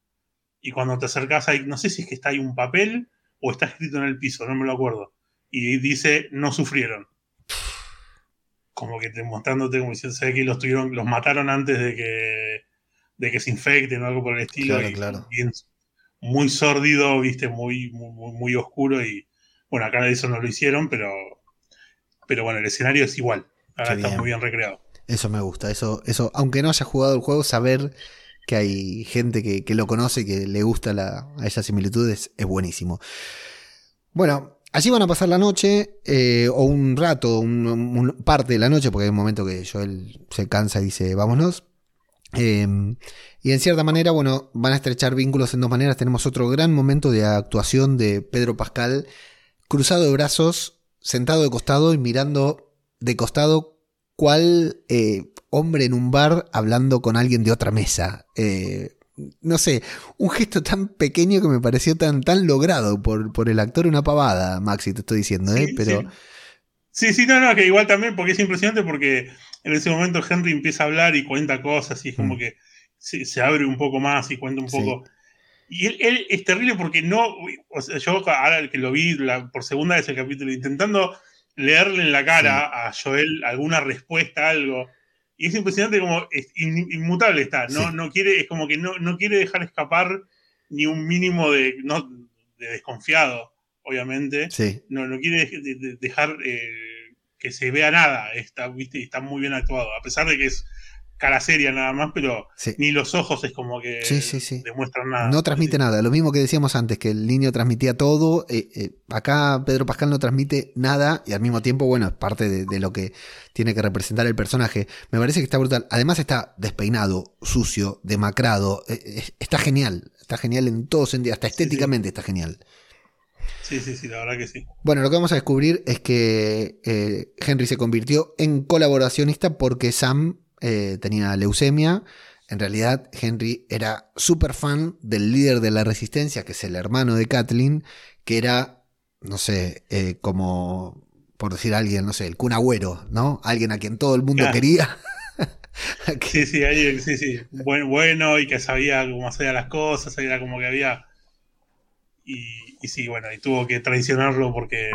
y cuando te acercas ahí, no sé si es que está ahí un papel o está escrito en el piso, no me lo acuerdo. Y dice, no sufrieron. Como que te, mostrándote como diciendo, que los tuvieron, los mataron antes de que, de que se infecten o algo por el estilo. Claro, claro. muy sórdido, viste, muy, muy, muy, oscuro y bueno, acá eso no lo hicieron, pero, pero bueno, el escenario es igual. Ahora está muy bien recreado. Eso me gusta, eso, eso, aunque no haya jugado el juego, saber que hay gente que, lo conoce, que le gusta la, a esas similitudes, es buenísimo. Bueno, allí van a pasar la noche, eh, o un rato, un, parte de la noche, porque hay un momento que Joel se cansa y dice, vámonos. Em, y en cierta manera, bueno, van a estrechar vínculos en dos maneras. Tenemos otro gran momento de actuación de Pedro Pascal, cruzado de brazos, sentado de costado y mirando de costado cual eh, hombre en un bar hablando con alguien de otra mesa. Eh, no sé, un gesto tan pequeño que me pareció tan, tan logrado por, por el actor, una pavada, Maxi, te estoy diciendo, ¿eh? Pero... Sí. sí, no, no, que igual también, porque es impresionante porque en ese momento Henry empieza a hablar y cuenta cosas y es como mm. que se, abre un poco más y cuenta un poco. Y él, es terrible porque no, o sea, yo ahora que lo vi por segunda vez el capítulo, intentando leerle en la cara a Joel alguna respuesta, algo y es impresionante como es inmutable está, ¿no? no quiere, es como que no, no, quiere dejar escapar ni un mínimo de, no, de desconfiado, obviamente. No, no quiere dejar eh, que se vea nada. Está, ¿viste? está muy bien actuado. A pesar de que es cara seria nada más, pero ni los ojos es como que demuestran nada. No transmite nada, lo mismo que decíamos antes, que el niño transmitía todo, eh, eh, acá Pedro Pascal no transmite nada y al mismo tiempo, bueno, es parte de, lo que tiene que representar el personaje. Me parece que está brutal. Además está despeinado, sucio, demacrado, eh, está genial, está genial en todo sentido, hasta estéticamente está genial. Sí, sí, sí, la verdad que sí. Bueno, lo que vamos a descubrir es que Henry se convirtió en colaboracionista porque Sam eh, tenía leucemia. En realidad, Henry era súper fan del líder de la resistencia, que es el hermano de Kathleen, que era, no sé, eh, como, por decir alguien, no sé, el Kun ¿no? Alguien a quien todo el mundo quería. sí, sí, alguien, sí, sí. Bueno, bueno, y que sabía cómo hacer las cosas, era como que había. Y, sí, bueno, y tuvo que traicionarlo porque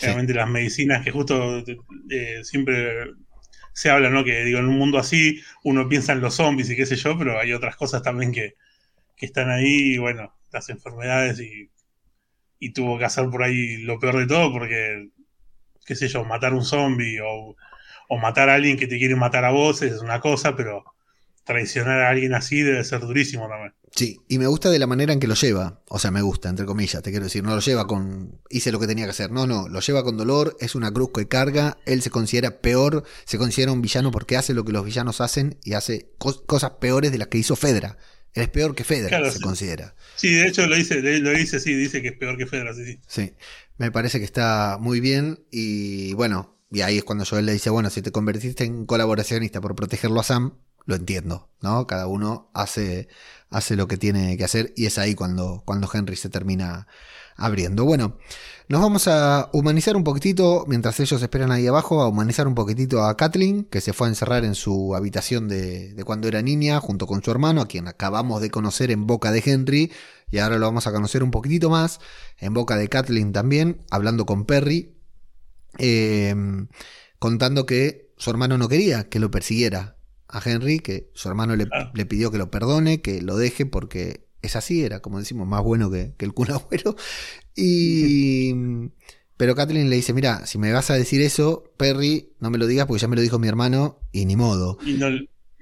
realmente las medicinas que justo eh, siempre se habla, ¿no? Que digo, en un mundo así uno piensa en los zombies y qué sé yo, pero hay otras cosas también que, están ahí, y bueno, las enfermedades y, y, tuvo que hacer por ahí lo peor de todo porque, qué sé yo, matar un zombie o, o matar a alguien que te quiere matar a vos es una cosa, pero traicionar a alguien así debe ser durísimo también. Sí, y me gusta de la manera en que lo lleva. O sea, me gusta, entre comillas, te quiero decir. No lo lleva con. Hice lo que tenía que hacer. No, no, lo lleva con dolor. Es una cruz que carga. Él se considera peor. Se considera un villano porque hace lo que los villanos hacen y hace cosas peores de las que hizo Fedra. Él es peor que Fedra, se considera. Sí, de hecho lo dice, lo dice, sí, dice que es peor que Fedra, sí, sí. Sí, me parece que está muy bien. Y bueno, y ahí es cuando Joel le dice: Bueno, si te convertiste en colaboracionista por protegerlo a Sam, lo entiendo, ¿no? Cada uno hace, hace lo que tiene que hacer y es ahí cuando, cuando Henry se termina abriendo. Bueno, nos vamos a humanizar un poquitito, mientras ellos esperan ahí abajo, a humanizar un poquitito a Kathleen, que se fue a encerrar en su habitación de, de cuando era niña, junto con su hermano, a quien acabamos de conocer en boca de Henry, y ahora lo vamos a conocer un poquitito más, en boca de Kathleen también, hablando con Perry, eh, contando que su hermano no quería que lo persiguiera, a Henry, que su hermano le, pidió que lo perdone, que lo deje porque es así, era como decimos, más bueno que, el Kun Y, pero Kathleen le dice, mira, si me vas a decir eso, Perry, no me lo digas porque ya me lo dijo mi hermano y ni modo. Y no,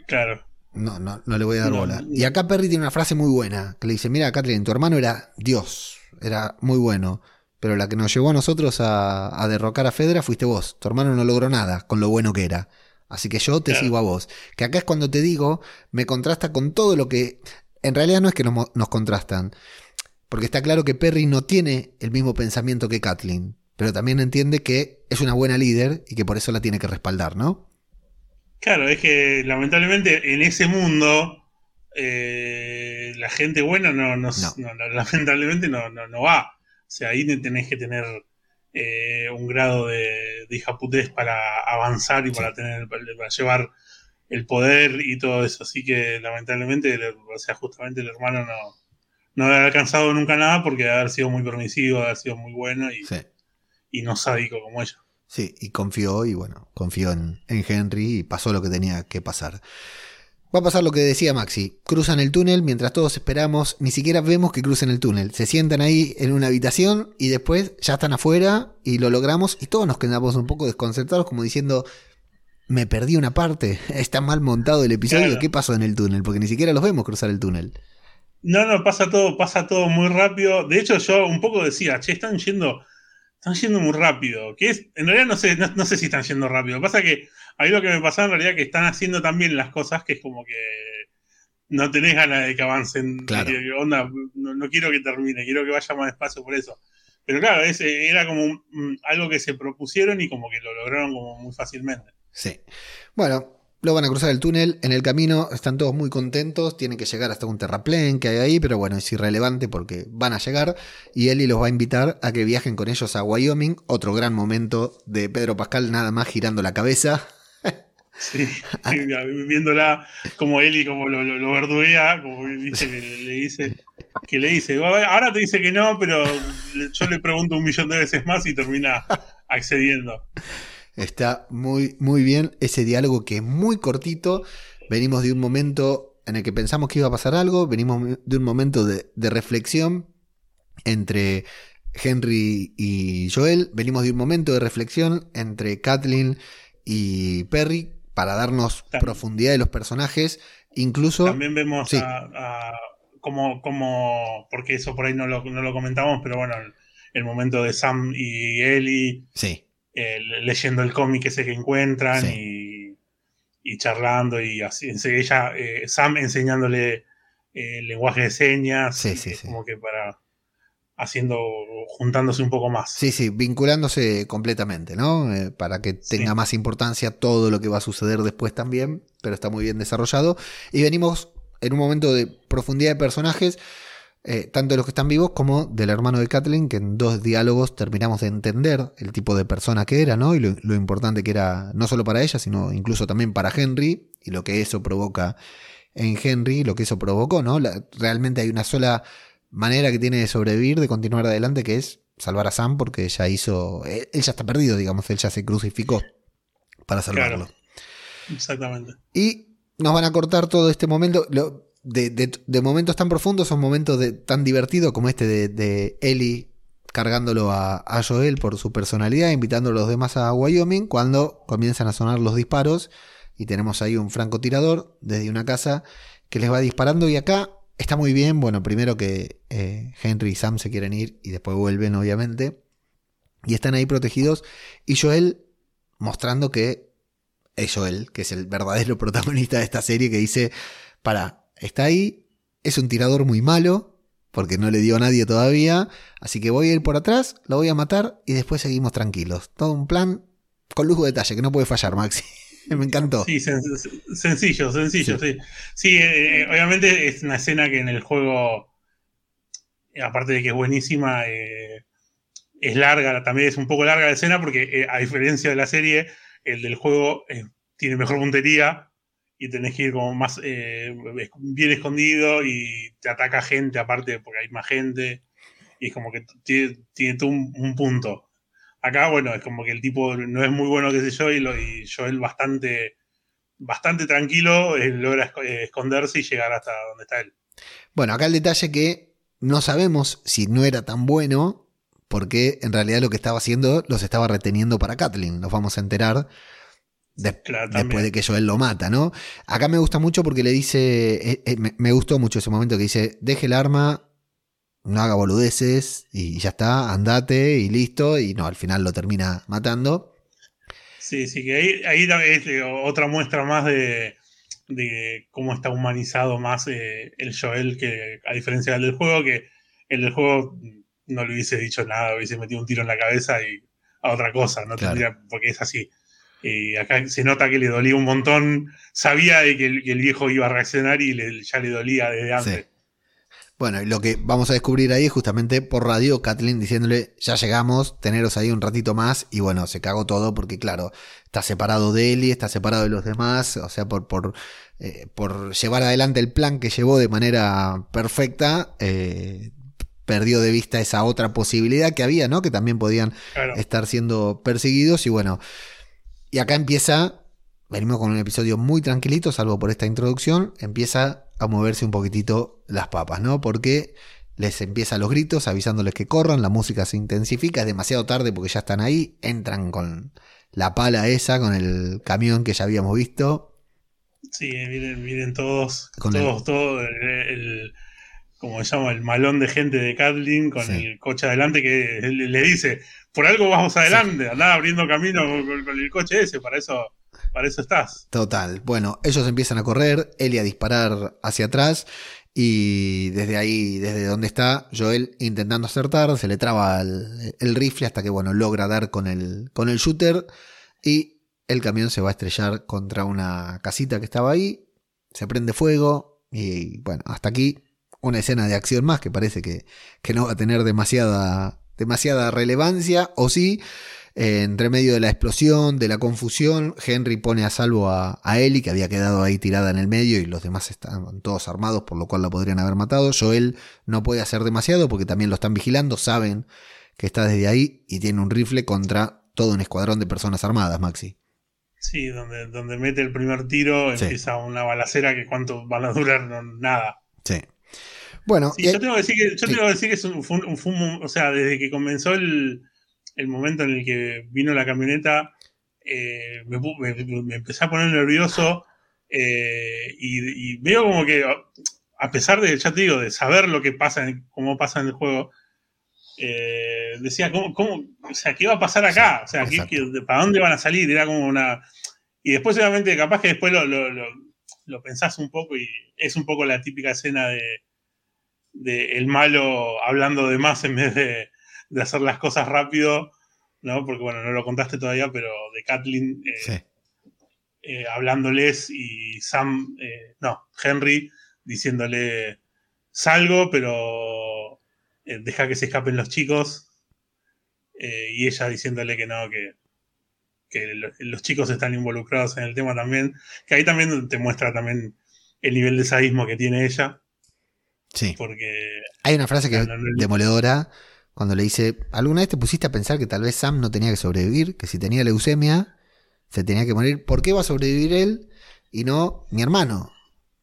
claro. No, no, no le voy a dar bola. Y acá Perry tiene una frase muy buena, que le dice, mira, Kathleen, tu hermano era Dios, era muy bueno. Pero la que nos llevó a nosotros a, a derrocar a Fedra fuiste vos. Tu hermano no logró nada con lo bueno que era. Así que yo te sigo a vos. Que acá es cuando te digo, me contrasta con todo lo que... En realidad no es que nos, contrastan. Porque está claro que Perry no tiene el mismo pensamiento que Kathleen. Pero también entiende que es una buena líder y que por eso la tiene que respaldar, ¿no? Claro, es que lamentablemente en ese mundo eh, la gente buena no, no, lamentablemente no, no, va. O sea, ahí tenés que tener eh, un grado de, de para avanzar y para tener para llevar el poder y todo eso. Así que lamentablemente, o sea, justamente el hermano no, no ha alcanzado nunca nada porque ha sido muy permisivo, ha sido muy bueno y, y no sádico como ella. Sí, y confió, y bueno, confió en, en Henry y pasó lo que tenía que pasar. Va a pasar lo que decía Maxi. Cruzan el túnel mientras todos esperamos, ni siquiera vemos que crucen el túnel. Se sientan ahí en una habitación y después ya están afuera y lo logramos y todos nos quedamos un poco desconcertados como diciendo, me perdí una parte, está mal montado el episodio, ¿qué pasó en el túnel? Porque ni siquiera los vemos cruzar el túnel. No, no, pasa todo, pasa todo muy rápido. De hecho, yo un poco decía, che, están yendo están yendo muy rápido. Que es, en realidad no sé, no, sé si están yendo rápido. Lo que es que ahí lo que me pasa en realidad que están haciendo también las cosas que es como que no tenés ganas de que avancen. Claro. onda, no, quiero que termine, quiero que vaya más despacio por eso. Pero claro, ese era como algo que se propusieron y como que lo lograron como muy fácilmente. Sí. Bueno, lo van a cruzar el túnel, en el camino están todos muy contentos, tienen que llegar hasta un terraplén que hay ahí, pero bueno, es irrelevante porque van a llegar y Eli los va a invitar a que viajen con ellos a Wyoming, otro gran momento de Pedro Pascal nada más girando la cabeza. Sí, viéndola como Eli como lo, lo, como dice le dice que le dice, ahora te dice que no, pero yo le pregunto un millón de veces más y termina accediendo. Está muy, muy bien ese diálogo que es muy cortito. Venimos de un momento en el que pensamos que iba a pasar algo, venimos de un momento de, reflexión entre Henry y Joel, venimos de un momento de reflexión entre Kathleen y Perry para darnos profundidad de los personajes. Incluso. También vemos a, como, como, porque eso por ahí no lo, no lo comentamos, pero bueno, el, el momento de Sam y Ellie. Sí leyendo el cómic ese que encuentran y, charlando y así. Ella, eh, Sam enseñándole eh, lenguaje de señas, como que para haciendo, juntándose un poco más. Sí, sí, vinculándose completamente, ¿no? Eh, para que tenga más importancia todo lo que va a suceder después también, pero está muy bien desarrollado. Y venimos en un momento de profundidad de personajes eh, tanto de los que están vivos como del hermano de Kathleen, que en dos diálogos terminamos de entender el tipo de persona que era, ¿no? Y lo, importante que era, no solo para ella, sino incluso también para Henry, y lo que eso provoca en Henry, lo que eso provocó, ¿no? realmente hay una sola manera que tiene de sobrevivir, de continuar adelante, que es salvar a Sam, porque ya hizo. Él, ya está perdido, digamos, él ya se crucificó para salvarlo. Exactamente. Y nos van a cortar todo este momento. Lo, de, momentos tan profundos son momentos de, tan divertidos como este de, de Ellie cargándolo a, Joel por su personalidad, invitando a los demás a Wyoming, cuando comienzan a sonar los disparos y tenemos ahí un francotirador desde una casa que les va disparando y acá está muy bien, bueno, primero que eh, Henry y Sam se quieren ir y después vuelven obviamente y están ahí protegidos y Joel mostrando que es Joel, que es el verdadero protagonista de esta serie que dice, para, está ahí, es un tirador muy malo, porque no le dio a nadie todavía, así que voy a ir por atrás, lo voy a matar y después seguimos tranquilos. Todo un plan con lujo de detalle, que no puede fallar, Maxi. Me encantó. Sí, sencillo, sencillo, sí. Sí, eh, eh, obviamente es una escena que en el juego, aparte de que es buenísima, eh, es larga, también es un poco larga la escena porque a diferencia de la serie, el del juego tiene mejor puntería, y tenés que ir como más eh, bien escondido y te ataca gente aparte porque hay más gente y es como que tiene, tiene un, punto. Acá, bueno, es como que el tipo no es muy bueno, qué sé yo, y, lo, y Joel bastante, bastante tranquilo eh, logra eh, esconderse y llegar hasta donde está él. Bueno, acá el detalle que no sabemos si no era tan bueno, porque en realidad lo que estaba haciendo los estaba reteniendo para Kathleen. Nos vamos a enterar después de que Joel lo mata, ¿no? Acá me gusta mucho porque le dice, eh, eh, me, gustó mucho ese momento que dice, deje el arma, no haga boludeces y ya está, andate y listo, y no, al final lo termina matando. Sí, sí, que ahí, ahí es eh, otra muestra más de, cómo está humanizado más el Joel que a diferencia del del juego, que el del juego no le hubiese dicho nada, hubiese metido un tiro en la cabeza y a otra cosa, no tendría, porque es así. Eh, acá se nota que le dolía un montón. Sabía de que el, viejo iba a reaccionar y ya le dolía desde antes. Bueno, y lo que vamos a descubrir ahí es justamente por radio, Kathleen diciéndole, ya llegamos, teneros ahí un ratito más, y bueno, se cagó todo porque claro, está separado de Eli, está separado de los demás, o sea, por, por, eh, por llevar adelante el plan que llevó de manera perfecta, eh, perdió de vista esa otra posibilidad que había, ¿no? Que también podían estar siendo perseguidos, y bueno, y acá empieza, venimos con un episodio muy tranquilito, salvo por esta introducción, empieza a moverse un poquitito las papas, ¿no? Porque les empieza los gritos avisándoles que corran, la música se intensifica, es demasiado tarde porque ya están ahí, entran con la pala esa, con el camión que ya habíamos visto. Sí, miren, miren todos, todos, todos, el, como se llama, el malón de gente de Kathleen con el coche adelante que le, dice, por algo vamos adelante, sí. abriendo camino con, el coche ese, para eso, para eso estás. Total. Bueno, ellos empiezan a correr, Eli a disparar hacia atrás. Y desde ahí, desde donde está, Joel intentando acertar, se le traba el, el, rifle hasta que, bueno, logra dar con el, con el shooter y el camión se va a estrellar contra una casita que estaba ahí, se prende fuego y, bueno, hasta aquí una escena de acción más que parece que, que no va a tener demasiada, demasiada relevancia, o sí, eh, entre medio de la explosión, de la confusión, Henry pone a salvo a, a, Ellie, que había quedado ahí tirada en el medio, y los demás estaban todos armados, por lo cual la podrían haber matado. Joel no puede hacer demasiado porque también lo están vigilando, saben que está desde ahí y tiene un rifle contra todo un escuadrón de personas armadas, Maxi. Sí, donde, donde mete el primer tiro, sí. empieza una balacera que cuánto van a durar, no, nada. Sí. Bueno, sí, yo tengo que decir que, yo sí. tengo que, decir que es un, fue un, fue un, o sea, desde que comenzó el, el, momento en el que vino la camioneta, eh, me, me, me, empecé a poner nervioso eh, y, y, veo como que, a pesar de, ya te digo, de saber lo que pasa, en, cómo pasa en el juego, eh, decía, ¿cómo, ¿cómo, o sea, qué va a pasar acá? O sea, ¿qué, qué, ¿para dónde van a salir? Era como una... Y después, obviamente, capaz que después lo, lo, lo, lo pensás un poco y es un poco la típica escena de de el malo hablando de más en vez de, de, hacer las cosas rápido, ¿no? Porque bueno, no lo contaste todavía, pero de Kathleen eh, sí. eh, hablándoles y Sam, eh, no, Henry diciéndole salgo, pero eh, deja que se escapen los chicos y ella diciéndole que no, que, que los chicos están involucrados en el tema también, que ahí también te muestra también el nivel de sadismo que tiene ella. Sí. Porque. Hay una frase que es demoledora cuando le dice: ¿Alguna vez te pusiste a pensar que tal vez Sam no tenía que sobrevivir? Que si tenía leucemia, se tenía que morir. ¿Por qué va a sobrevivir él y no mi hermano?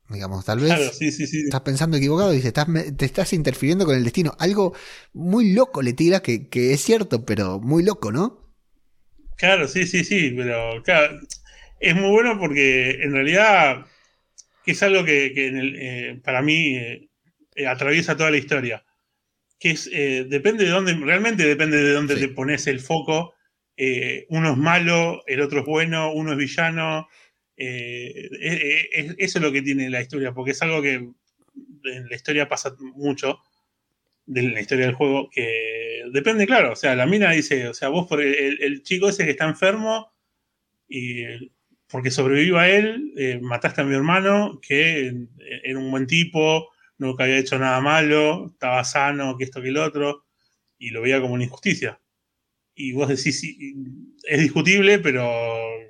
Digamos, tal vez claro, sí, sí, sí. estás pensando equivocado y dice, estás, te estás interfiriendo con el destino. Algo muy loco le tira, que, que es cierto, pero muy loco, ¿no? Claro, sí, sí, sí, pero claro, es muy bueno porque en realidad es algo que, que el, eh, para mí eh, atraviesa toda la historia. Que es, eh, depende de dónde, realmente depende de dónde sí. te pones el foco. Eh, uno es malo, el otro es bueno, uno es villano. Es, eso es lo que tiene la historia, porque es algo que en la historia pasa mucho, de la historia del juego, que depende, claro. O sea, la mina dice, o sea, vos por el, el chico ese que está enfermo y porque sobrevivió a él, eh, mataste a mi hermano, que era un buen tipo, nunca había hecho nada malo, estaba sano, que esto, que el otro, y lo veía como una injusticia. Y vos decís, sí, es discutible, pero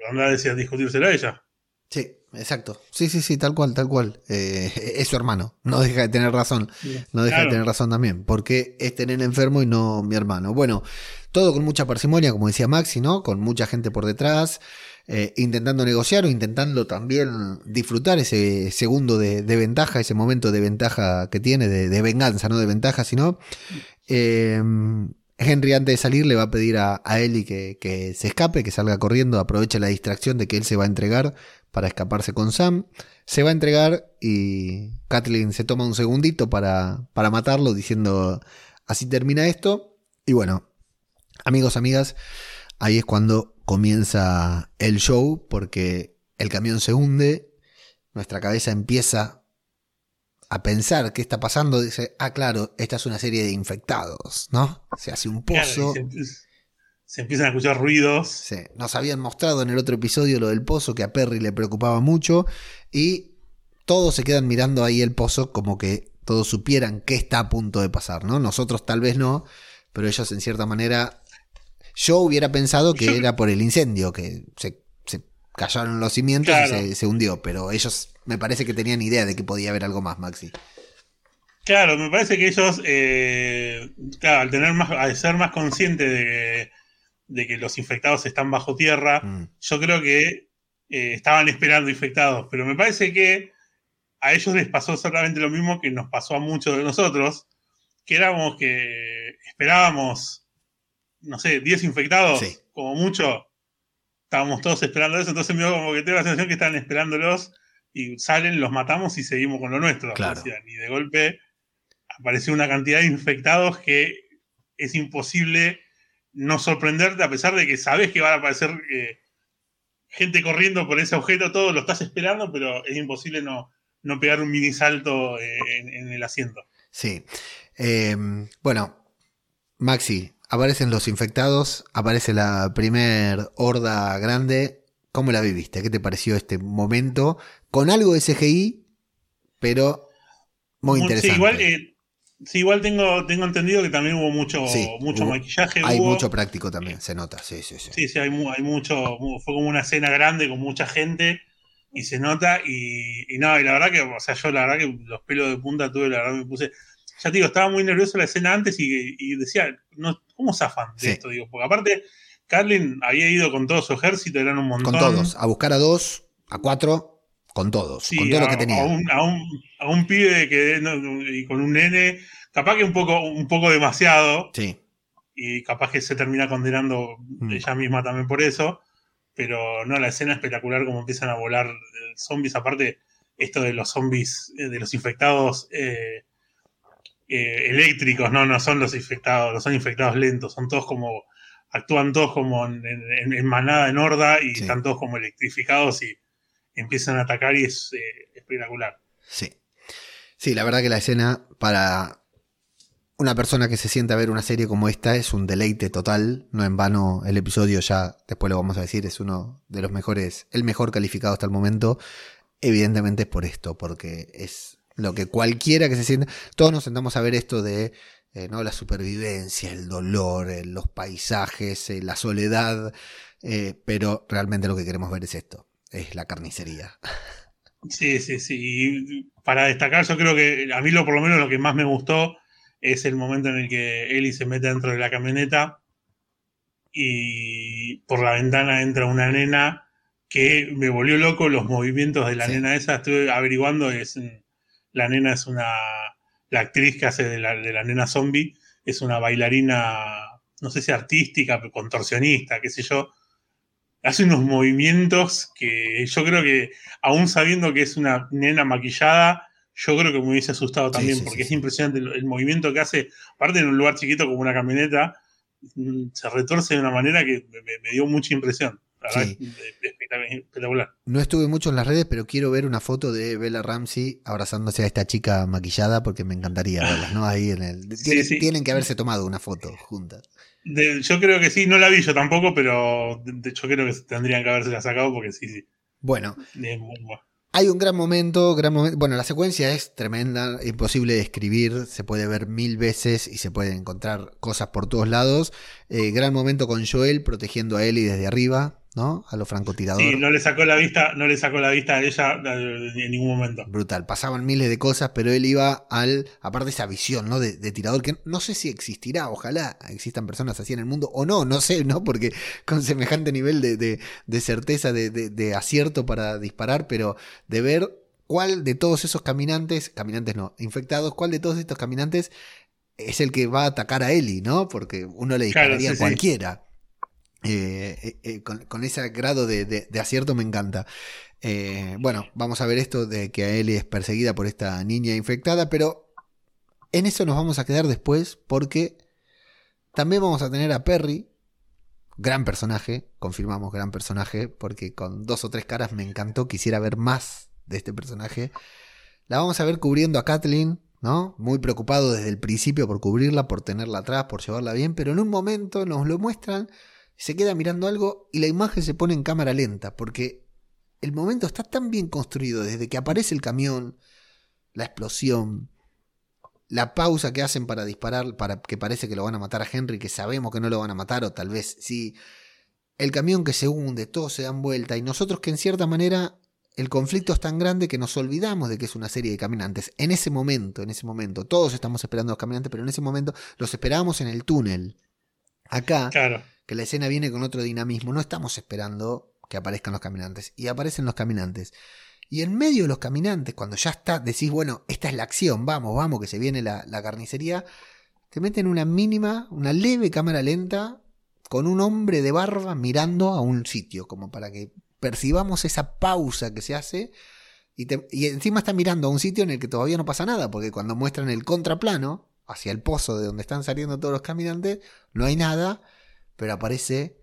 anda decía discutírselo a ella. Sí, exacto. Sí, sí, sí, tal cual, tal cual. Eh, es su hermano, no deja de tener razón. No deja claro. de tener razón también, porque es tener enfermo y no mi hermano. Bueno, todo con mucha parsimonia, como decía Maxi, ¿no? Con mucha gente por detrás eh, intentando negociar o intentando también disfrutar ese segundo de, ventaja, ese momento de ventaja que tiene, de, de venganza, no de ventaja, sino... Eh, Henry antes de salir le va a pedir a, a Ellie que, que, se escape, que salga corriendo, aproveche la distracción de que él se va a entregar para escaparse con Sam. Se va a entregar y Kathleen se toma un segundito para, para matarlo diciendo así termina esto. Y bueno, amigos, amigas, ahí es cuando comienza el show porque el camión se hunde, nuestra cabeza empieza a pensar qué está pasando, dice, ah, claro, esta es una serie de infectados, ¿no? Se hace un pozo. Claro, se, se, empiezan a escuchar ruidos. Sí, nos habían mostrado en el otro episodio lo del pozo que a Perry le preocupaba mucho y todos se quedan mirando ahí el pozo como que todos supieran qué está a punto de pasar, ¿no? Nosotros tal vez no, pero ellos en cierta manera yo hubiera pensado que Yo... era por el incendio, que se, se cayeron los cimientos claro. y se, se, hundió, pero ellos me parece que tenían idea de que podía haber algo más, Maxi. Claro, me parece que ellos, eh, claro, al tener más, al ser más conscientes de que, de que los infectados están bajo tierra, mm. yo creo que eh, estaban esperando infectados, pero me parece que a ellos les pasó exactamente lo mismo que nos pasó a muchos de nosotros, que éramos que esperábamos no sé, 10 infectados, sí. como mucho. Estábamos todos esperando eso, entonces me dio como que tengo la sensación que están esperándolos y salen, los matamos y seguimos con lo nuestro. Claro. Ni de golpe apareció una cantidad de infectados que es imposible no sorprenderte a pesar de que sabes que van a aparecer eh, gente corriendo por ese objeto, todo lo estás esperando, pero es imposible no, no pegar un mini salto eh, en, el asiento. Sí. Em, bueno, Maxi, aparecen los infectados, aparece la primer horda grande. ¿Cómo la viviste? ¿Qué te pareció este momento? Con algo de CGI, pero muy interesante. Sí, igual, eh, Sí, igual tengo, tengo entendido que también hubo mucho, mucho maquillaje. Hay mucho práctico también, se nota, sí, sí, sí. Sí, sí, hay, hay, mucho, fue como una escena grande con mucha gente y se nota y, y no, y la verdad que, o sea, yo la verdad que los pelos de punta tuve, la verdad me puse, ya te digo, estaba muy nervioso la escena antes y, decía, no, ¿cómo zafan de esto? Digo, porque aparte, Carlin había ido con todo su ejército, eran un montón. Con todos, a buscar a dos, a cuatro, con todos, con todo lo que tenía. A un, a un, pibe que, y con un nene, capaz que un poco, un poco demasiado. Sí. Y capaz que se termina condenando mm. ella misma también por eso. Pero no, la escena espectacular como empiezan a volar eh, zombies. Aparte, esto de los zombies, eh, de los infectados eh, eléctricos, no, no son los infectados, no son infectados lentos, son todos como, actúan todos como en, manada, en horda, y están todos como electrificados y empiezan a atacar y es eh, espectacular. Sí. Sí, la verdad que la escena para una persona que se siente a ver una serie como esta es un deleite total. No en vano el episodio ya, después lo vamos a decir, es uno de los mejores, el mejor calificado hasta el momento. Evidentemente es por esto, porque es lo que cualquiera que se sienta, todos nos sentamos a ver esto de eh, ¿no? la supervivencia, el dolor, eh, los paisajes, la soledad, pero realmente lo que queremos ver es esto es la carnicería. Sí, sí, sí. para destacar, yo creo que a mí lo por lo menos lo que más me gustó es el momento en el que Eli se mete dentro de la camioneta y por la ventana entra una nena que me volvió loco los movimientos de la nena esa. Estuve averiguando, es la nena es una, la actriz que hace de la, de la nena zombie, es una bailarina, no sé si artística, pero contorsionista, qué sé yo, hace unos movimientos que yo creo que, aún sabiendo que es una nena maquillada, yo creo que me hubiese asustado también, porque es impresionante el, movimiento que hace, aparte en un lugar chiquito como una camioneta, mm, se retorce de una manera que me, dio mucha impresión. espectacular. No estuve mucho en las redes, pero quiero ver una foto de Bella Ramsey abrazándose a esta chica maquillada porque me encantaría verlas, ¿no? Ahí en el. tienen que haberse tomado una foto juntas yo creo que sí, no la vi yo tampoco, pero yo creo que tendrían que haberse la sacado porque sí, sí. Bueno. Hay un gran momento, gran momento. Bueno, la secuencia es tremenda, imposible de escribir, se puede ver mil veces y se pueden encontrar cosas por todos lados. Eh, gran momento con Joel protegiendo a Ellie desde arriba. ¿No? A los francotiradores. Sí, no le sacó la vista, no le sacó la vista a ella en ningún momento. Brutal. Pasaban miles de cosas, pero él iba al, aparte de esa visión, ¿no? De, tirador, que no sé si existirá, ojalá existan personas así en el mundo, o no, no sé, ¿no? Porque con semejante nivel de, certeza, de, acierto para disparar, pero de ver cuál de todos esos caminantes, caminantes no, infectados, cuál de todos estos caminantes es el que va a atacar a Eli, ¿no? Porque uno le dispararía a cualquiera. Eh, eh, eh, con, ese grado de, acierto me encanta. bueno, vamos a ver esto de que Ellie es perseguida por esta niña infectada, pero en eso nos vamos a quedar después porque también vamos a tener a Perry, gran personaje, confirmamos gran personaje, porque con dos o tres caras me encantó, quisiera ver más de este personaje. La vamos a ver cubriendo a Kathleen, ¿no? Muy preocupado desde el principio por cubrirla, por tenerla atrás, por llevarla bien, pero en un momento nos lo muestran se queda mirando algo y la imagen se pone en cámara lenta, porque el momento está tan bien construido desde que aparece el camión, la explosión, la pausa que hacen para disparar, para que parece que lo van a matar a Henry, que sabemos que no lo van a matar, o tal vez sí. El camión que se hunde, todos se dan vuelta, y nosotros que en cierta manera el conflicto es tan grande que nos olvidamos de que es una serie de caminantes. En ese momento, en ese momento, todos estamos esperando a los caminantes, pero en ese momento los esperábamos en el túnel. Acá, claro que la escena viene con otro dinamismo. No estamos esperando que aparezcan los caminantes. Y aparecen los caminantes. Y en medio de los caminantes, cuando ya está, decís, bueno, esta es la acción, vamos, vamos, que se viene la, carnicería, te meten una mínima, una leve cámara lenta, con un hombre de barba mirando a un sitio, como para que percibamos esa pausa que se hace Y, y encima está mirando a un sitio en el que todavía no pasa nada, porque cuando muestran el contraplano hacia el pozo de donde están saliendo todos los caminantes, no hay nada, pero aparece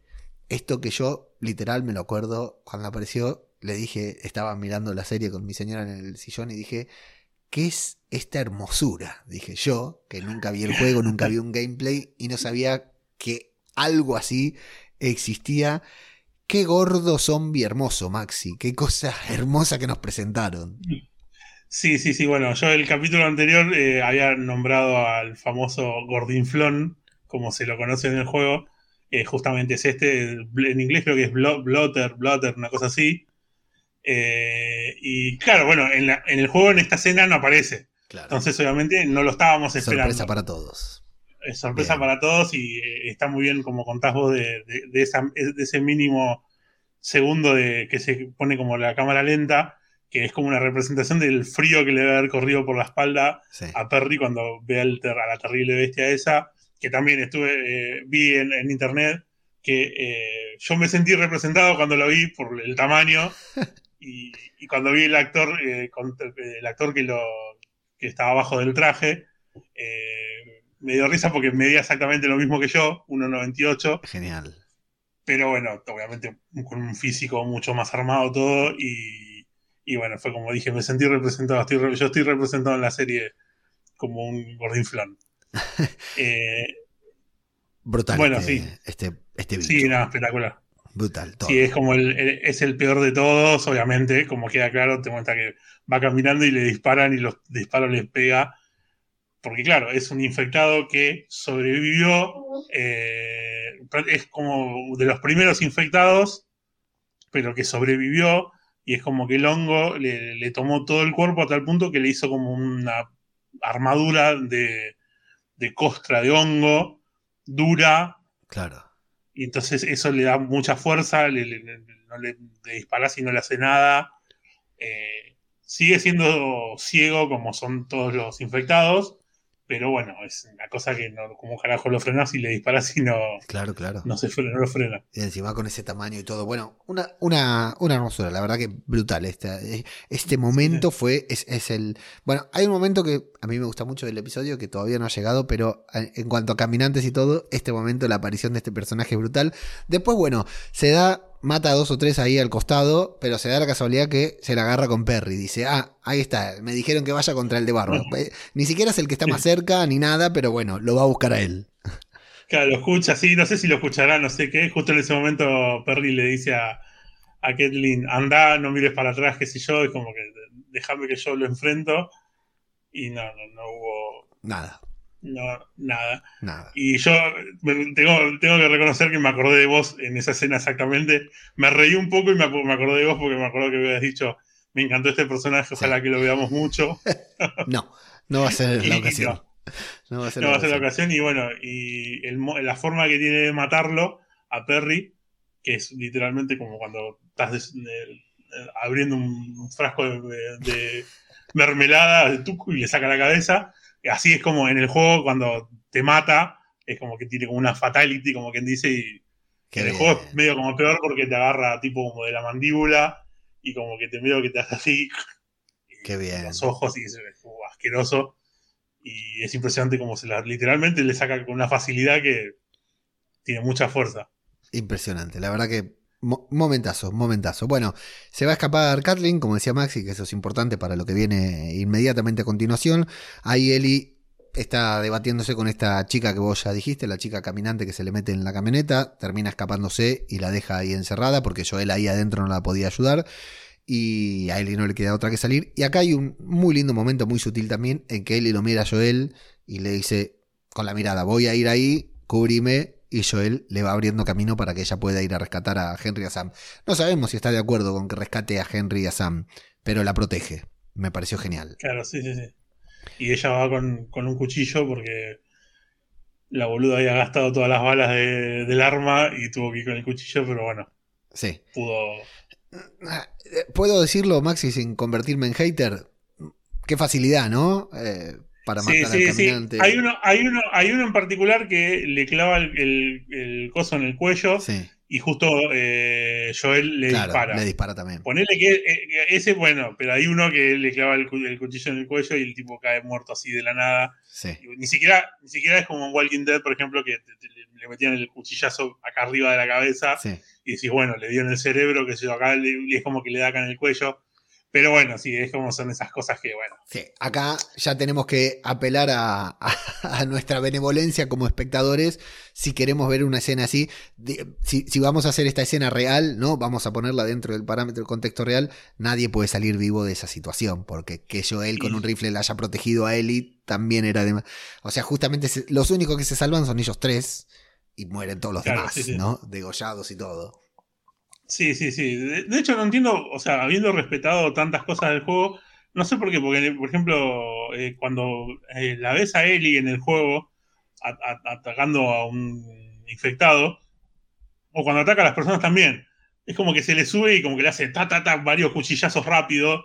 esto que yo literal me lo acuerdo cuando apareció, le dije, estaba mirando la serie con mi señora en el sillón y dije, ¿qué es esta hermosura? Dije yo, que nunca vi el juego, nunca vi un gameplay y no sabía que algo así existía. Qué gordo zombie hermoso, Maxi. Qué cosa hermosa que nos presentaron. Sí, sí, sí. Bueno, yo el capítulo anterior eh, había nombrado al famoso Gordinflón, como se lo conoce en el juego. Eh, justamente es este, en inglés creo que es Blo- Blotter, Blotter, una cosa así. Eh, y claro, bueno, en, la- en el juego en esta escena no aparece. Claro. Entonces, obviamente, no lo estábamos esperando. Sorpresa para todos. Es sorpresa Bien. para todos y eh, está muy bien como contás vos de, de- de esa- de ese mínimo segundo de que se pone como la cámara lenta, que es como una representación del frío que le debe haber corrido por la espalda Sí. a Perry cuando ve al a la terrible bestia esa, que también estuve, eh, vi en, en internet, que eh, yo me sentí representado cuando lo vi por el tamaño y, y cuando vi el actor, eh, con- el actor que, lo, que estaba abajo del traje, me dio risa porque medía exactamente lo mismo que yo, 1,98, Genial. pero bueno, obviamente con un físico mucho más armado todo y, y bueno, fue como dije, me sentí representado, estoy yo estoy representado en la serie como un gordinflón. Eh, Brutal. Bueno, este, sí. este, este bicho. sí, nada, espectacular. Brutal. Todo. Sí, es como el, el- es el peor de todos, obviamente, como queda claro, te muestra que va caminando y le disparan y los disparos les pega. Porque claro, es un infectado que sobrevivió, eh, es como de los primeros infectados, pero que sobrevivió y es como que el hongo le, le tomó todo el cuerpo a tal punto que le hizo como una armadura de, de costra de hongo dura, Claro. y entonces eso le da mucha fuerza, le, le- le- no le, y no le hace nada. Eh, sigue siendo ciego como son todos los infectados, pero bueno, es una cosa que no, como carajo lo frenas y le disparas y no, Claro, claro. no se frena, no lo frena. Y encima con ese tamaño y todo. Bueno, una, una, una hermosura, la verdad que brutal. Este, este momento fue, es, es el... Bueno, hay un momento que a mí me gusta mucho del episodio que todavía no ha llegado, pero en en cuanto a caminantes y todo, este momento, la aparición de este personaje es brutal. Después, bueno, se da, mata a dos o tres ahí al costado, pero se da la casualidad que se la agarra con Perry. Dice, ah, ahí está, me dijeron que vaya contra el de Barba. Eh, Ni siquiera es el que está más cerca ni nada, pero bueno, lo va a buscar a él. Claro, lo escucha, sí, no sé si lo escuchará, no sé qué. Justo en ese momento Perry le dice a, a Kathleen, anda, no mires para atrás, qué sé yo, es como que déjame que yo lo enfrento. Y no, no, no hubo Nada, no, nada. nada. Y yo tengo, tengo que reconocer que me acordé de vos en esa escena exactamente. Me reí un poco y me, me acordé de vos porque me acuerdo que habías dicho, me encantó este personaje, ojalá que lo veamos mucho. No, no va a ser la ocasión. no. No va a ser No la va a ser la ocasión. Y bueno, y el la forma que tiene de matarlo a Perry, que es literalmente como cuando estás des- de- abriendo un frasco de, de- de mermelada de tuco y le saca la cabeza. Así es como en el juego cuando te mata, es como que tiene como una fatality, como quien dice, y en el juego es medio como peor porque te agarra tipo como de la mandíbula y como que te medio que te hace así Qué bien. los ojos y es como asqueroso y es impresionante como se la literalmente le saca con una facilidad que tiene mucha fuerza. Impresionante, la verdad que mo- momentazo, momentazo. Bueno, se va a escapar Kathleen, como decía Maxi, que eso es importante para lo que viene inmediatamente a continuación. Ahí Eli está debatiéndose con esta chica que vos ya dijiste, la chica caminante que se le mete en la camioneta, termina escapándose y la deja ahí encerrada porque Joel ahí adentro no la podía ayudar. Y a Eli no le queda otra que salir. Y acá hay un muy lindo momento, muy sutil también, en que Eli lo mira a Joel y le dice con la mirada, voy a ir ahí, cubrime. Y Joel le va abriendo camino para que ella pueda ir a rescatar a Henry y a Sam. No sabemos si está de acuerdo con que rescate a Henry y a Sam, pero la protege. Me pareció genial. Claro, sí, sí, sí. Y ella va con, con un cuchillo porque la boluda había gastado todas las balas de- del arma y tuvo que ir con el cuchillo, pero bueno, Sí. pudo... Eh, ¿Puedo decirlo, Maxi, sin convertirme en hater? Qué facilidad, ¿no? Eh, para Sí, matar sí, al sí. caminante. Hay uno, hay, uno, hay uno en particular que le clava el, el- el coso en el cuello Sí, y justo eh, Joel le dispara. Le dispara también. Ponele que eh, ese, bueno, pero hay uno que le clava el, cuchillo en el cuello y el tipo cae muerto así de la nada. Ni, siquiera, ni siquiera es como en Walking Dead, por ejemplo, que le metían el cuchillazo acá arriba de la cabeza y decís, bueno, le dio en el cerebro, que se acá y es como que le da acá en el cuello. Pero bueno, sí, es como son esas cosas que, bueno. Sí, acá ya tenemos que apelar a, nuestra benevolencia como espectadores si queremos ver una escena así. si, vamos a hacer esta escena real, ¿no? Vamos a ponerla dentro del parámetro del contexto real, nadie puede salir vivo de esa situación, porque que Joel con un rifle le haya protegido a Ellie también era de... O sea, justamente los únicos que se salvan son ellos tres y mueren todos los demás, ¿no? Degollados y todo. Sí, sí, sí. De, hecho, no entiendo, o sea, habiendo respetado tantas cosas del juego, no sé por qué, porque, por ejemplo, eh, cuando eh, la ves a Ellie en el juego atacando a un infectado, o cuando ataca a las personas también, es como que se le sube y como que le hace ta, ta, ta, varios cuchillazos rápido.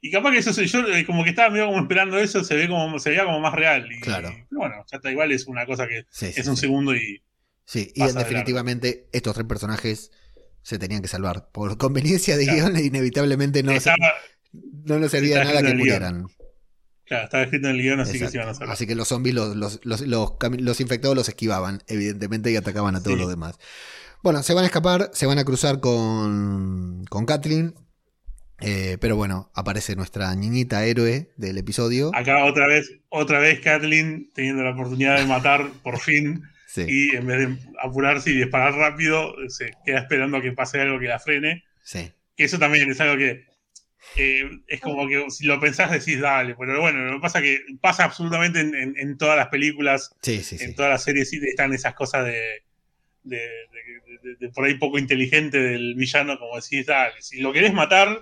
Y capaz que eso, yo eh, como que estaba medio como esperando eso, se ve como, se veía como más real. Y, claro. bueno, ya está igual, es una cosa que es un segundo y. Sí, y definitivamente estos tres personajes se tenían que salvar. Por conveniencia de guion, inevitablemente no, no nos servía nada que murieran. Claro, estaba escrito en el guion, así que se iban a salvar. Así que los zombies, los, los, los, los, infectados los esquivaban, evidentemente, y atacaban a todos los demás. Bueno, se van a escapar, se van a cruzar con, con Kathleen. Eh, pero bueno, aparece nuestra niñita héroe del episodio. Acá otra vez, otra vez Kathleen teniendo la oportunidad de matar por fin y en vez de apurarse y disparar rápido, se queda esperando a que pase algo que la frene. Sí. Que eso también es algo que eh, es como que si lo pensás decís, dale, pero bueno, lo que pasa es que pasa absolutamente en, todas las películas, en todas las series están esas cosas de, de, por ahí poco inteligente del villano, como decís, dale, si lo querés matar,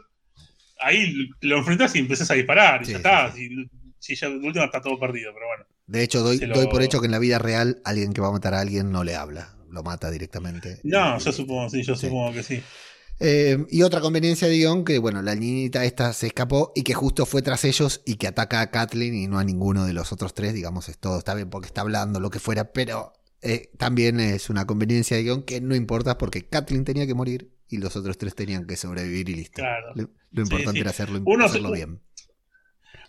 ahí lo enfrentás y empezás a disparar, y ya está, si, ya de última está todo perdido, pero bueno. De hecho, doy, doy, por hecho que en la vida real alguien que va a matar a alguien no le habla, lo mata directamente. No, yo supongo, sí, yo supongo que sí. Eh, y otra conveniencia de guion, que bueno, la niñita esta se escapó y que justo fue tras ellos y que ataca a Kathleen y no a ninguno de los otros tres, digamos, es todo está bien porque está hablando, lo que fuera, pero eh, también es una conveniencia de guion que no importa porque Kathleen tenía que morir y los otros tres tenían que sobrevivir y listo. Lo, importante era hacerlo, hacerlo bien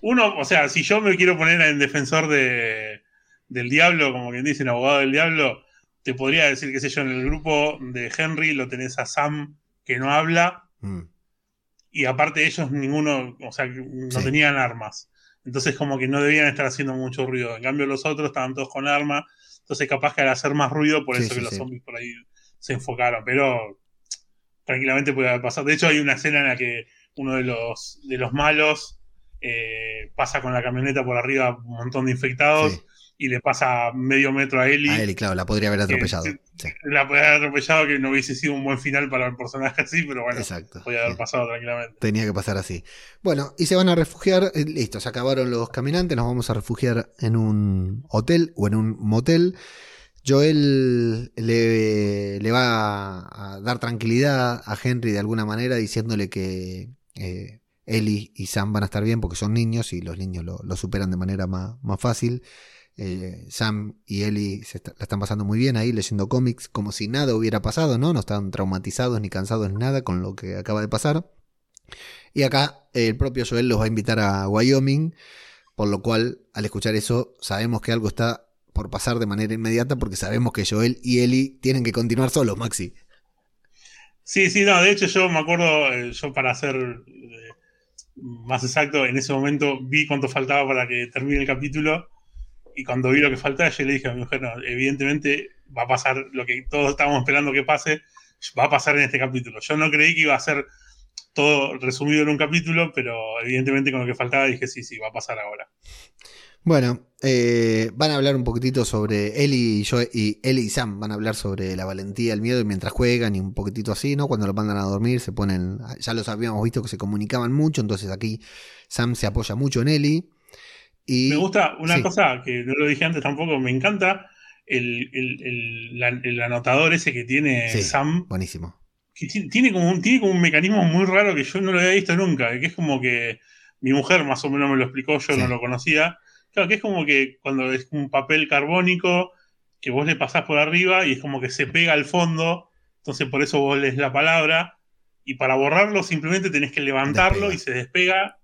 uno, o sea, si yo me quiero poner en defensor de, del diablo, como quien dice, en abogado del diablo, te podría decir, qué sé yo, en el grupo de Henry lo tenés a Sam que no habla. Mm. Y aparte de ellos, ninguno, o sea, no tenían armas. Entonces, como que no debían estar haciendo mucho ruido. En cambio, los otros estaban todos con armas. Entonces, capaz que al hacer más ruido, por eso que los zombies por ahí se enfocaron. Pero tranquilamente puede haber pasado. De hecho, hay una escena en la que uno de los, de los malos eh, pasa con la camioneta por arriba un montón de infectados y le pasa medio metro a Ellie. A Ellie, claro, la podría haber atropellado. La podría haber atropellado, que no hubiese sido un buen final para el personaje así, pero bueno, Exacto, podría haber pasado tranquilamente. Tenía que pasar así. Bueno, y se van a refugiar, eh, listo, se acabaron los caminantes, nos vamos a refugiar en un hotel o en un motel. Joel le, le va a dar tranquilidad a Henry de alguna manera diciéndole que eh, Ellie y Sam van a estar bien porque son niños y los niños lo, superan de manera más, fácil. Eh, Sam y Ellie se la están pasando muy bien ahí leyendo cómics como si nada hubiera pasado, ¿no? No están traumatizados ni cansados ni nada con lo que acaba de pasar. Y acá el propio Joel los va a invitar a Wyoming, por lo cual al escuchar eso sabemos que algo está por pasar de manera inmediata porque sabemos que Joel y Ellie tienen que continuar solos, Maxi. Sí, sí, no, de hecho yo me acuerdo, eh, yo para hacer más exacto, en ese momento vi cuánto faltaba para que termine el capítulo y cuando vi lo que faltaba, yo le dije a mi mujer, no, evidentemente va a pasar lo que todos estábamos esperando que pase, va a pasar en este capítulo. Yo no creí que iba a ser todo resumido en un capítulo, pero evidentemente con lo que faltaba dije, sí, sí, va a pasar ahora. Bueno, eh, van a hablar un poquitito sobre Eli y yo y Eli y Sam van a hablar sobre la valentía, el miedo y mientras juegan y un poquitito así, ¿no? Cuando lo mandan a dormir se ponen, ya los habíamos visto que se comunicaban mucho, entonces aquí Sam se apoya mucho en Eli. Y, me gusta una cosa que no lo dije antes tampoco, me encanta el, el, anotador ese que tiene Sam. Buenísimo. Que tiene, como un, tiene como un mecanismo muy raro que yo no lo había visto nunca, que es como que mi mujer más o menos me lo explicó, yo no lo conocía Claro, que es como que cuando es un papel carbónico que vos le pasás por arriba y es como que se pega al fondo Entonces por eso vos lees la palabra y para borrarlo simplemente tenés que levantarlo y se despega.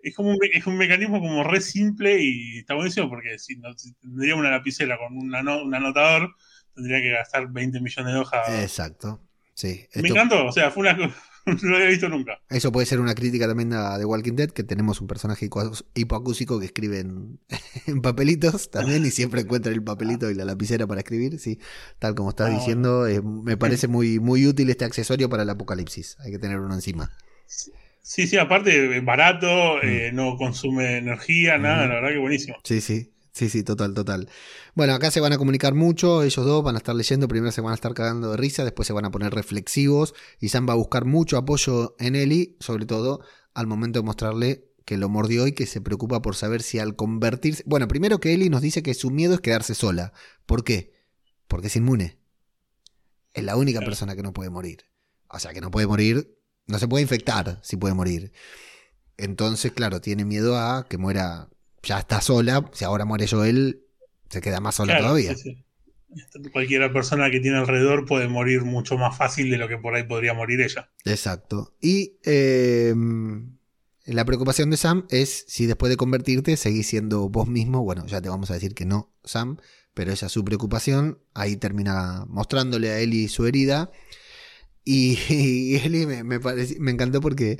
Es como un, es un mecanismo como re simple y está buenísimo porque si, no, tendría una lapicera con un anotador, tendría que gastar 20 millones de hojas. Exacto. Sí. Me encantó, o sea, fue una, no lo había visto nunca. Eso puede ser una crítica también a The Walking Dead, que tenemos un personaje hipoacúsico que escribe en, papelitos también y siempre encuentra el papelito y la lapicera para escribir, sí, tal como estás ah, diciendo, eh, me parece muy, muy útil este accesorio para el apocalipsis, hay que tener uno encima. Sí, sí, aparte barato, mm. eh, no consume energía, nada, la verdad que buenísimo. Sí, sí, Sí, sí, total, total. Bueno, acá se van a comunicar mucho, ellos dos van a estar leyendo, primero se van a estar cagando de risa, después se van a poner reflexivos y Sam va a buscar mucho apoyo en Ellie, sobre todo al momento de mostrarle que lo mordió y que se preocupa por saber si al convertirse... Bueno, primero que Ellie nos dice que su miedo es quedarse sola. ¿Por qué? Porque es inmune. Es la única persona que no puede morir. O sea, que no puede morir, no se puede infectar si puede morir. Entonces, claro, tiene miedo a que muera ya está sola, si ahora muere Joel, se queda más sola todavía. Cualquier persona que tiene alrededor puede morir mucho más fácil de lo que por ahí podría morir ella. Exacto. Y em, la preocupación de Sam es si después de convertirte seguís siendo vos mismo. Bueno, ya te vamos a decir que no, Sam, pero esa es su preocupación. Ahí termina mostrándole a Ellie su herida. Y, Ellie me, me encantó porque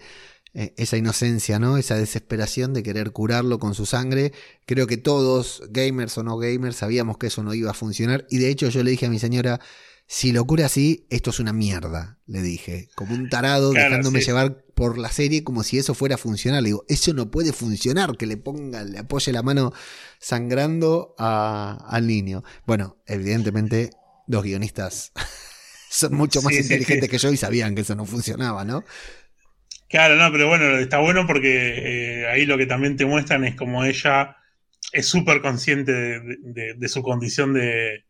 eh, esa inocencia, ¿no? Esa desesperación de querer curarlo con su sangre. Creo que todos, gamers o no gamers, sabíamos que eso no iba a funcionar. Y de hecho yo le dije a mi señora, si lo cura así, esto es una mierda, le dije. Como un tarado dejándome llevar por la serie como si eso fuera a funcionar. Le digo, eso no puede funcionar, que le ponga, le apoye la mano sangrando al niño. Bueno, evidentemente, los guionistas son mucho más inteligentes que yo y sabían que eso no funcionaba, ¿no? Claro, no, pero bueno, está bueno porque eh, ahí lo que también te muestran es como ella es súper consciente de, su condición de,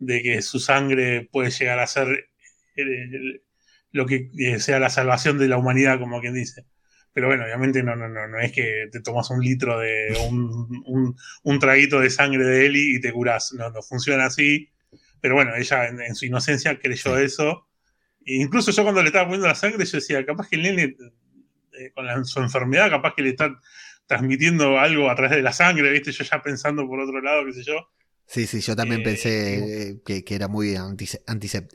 que su sangre puede llegar a ser eh, lo que eh, sea la salvación de la humanidad, como quien dice. Pero bueno, obviamente no, no, no, no es que te tomas un litro de un, un, traguito de sangre de Eli y te curás. No, no funciona así. Pero bueno, ella en, su inocencia creyó eso incluso yo cuando le estaba poniendo la sangre, yo decía, capaz que el nene, eh, con su enfermedad, capaz que le está transmitiendo algo a través de la sangre, ¿viste? Yo ya pensando por otro lado, qué sé yo. Sí, sí, yo también eh, pensé que, era muy anti,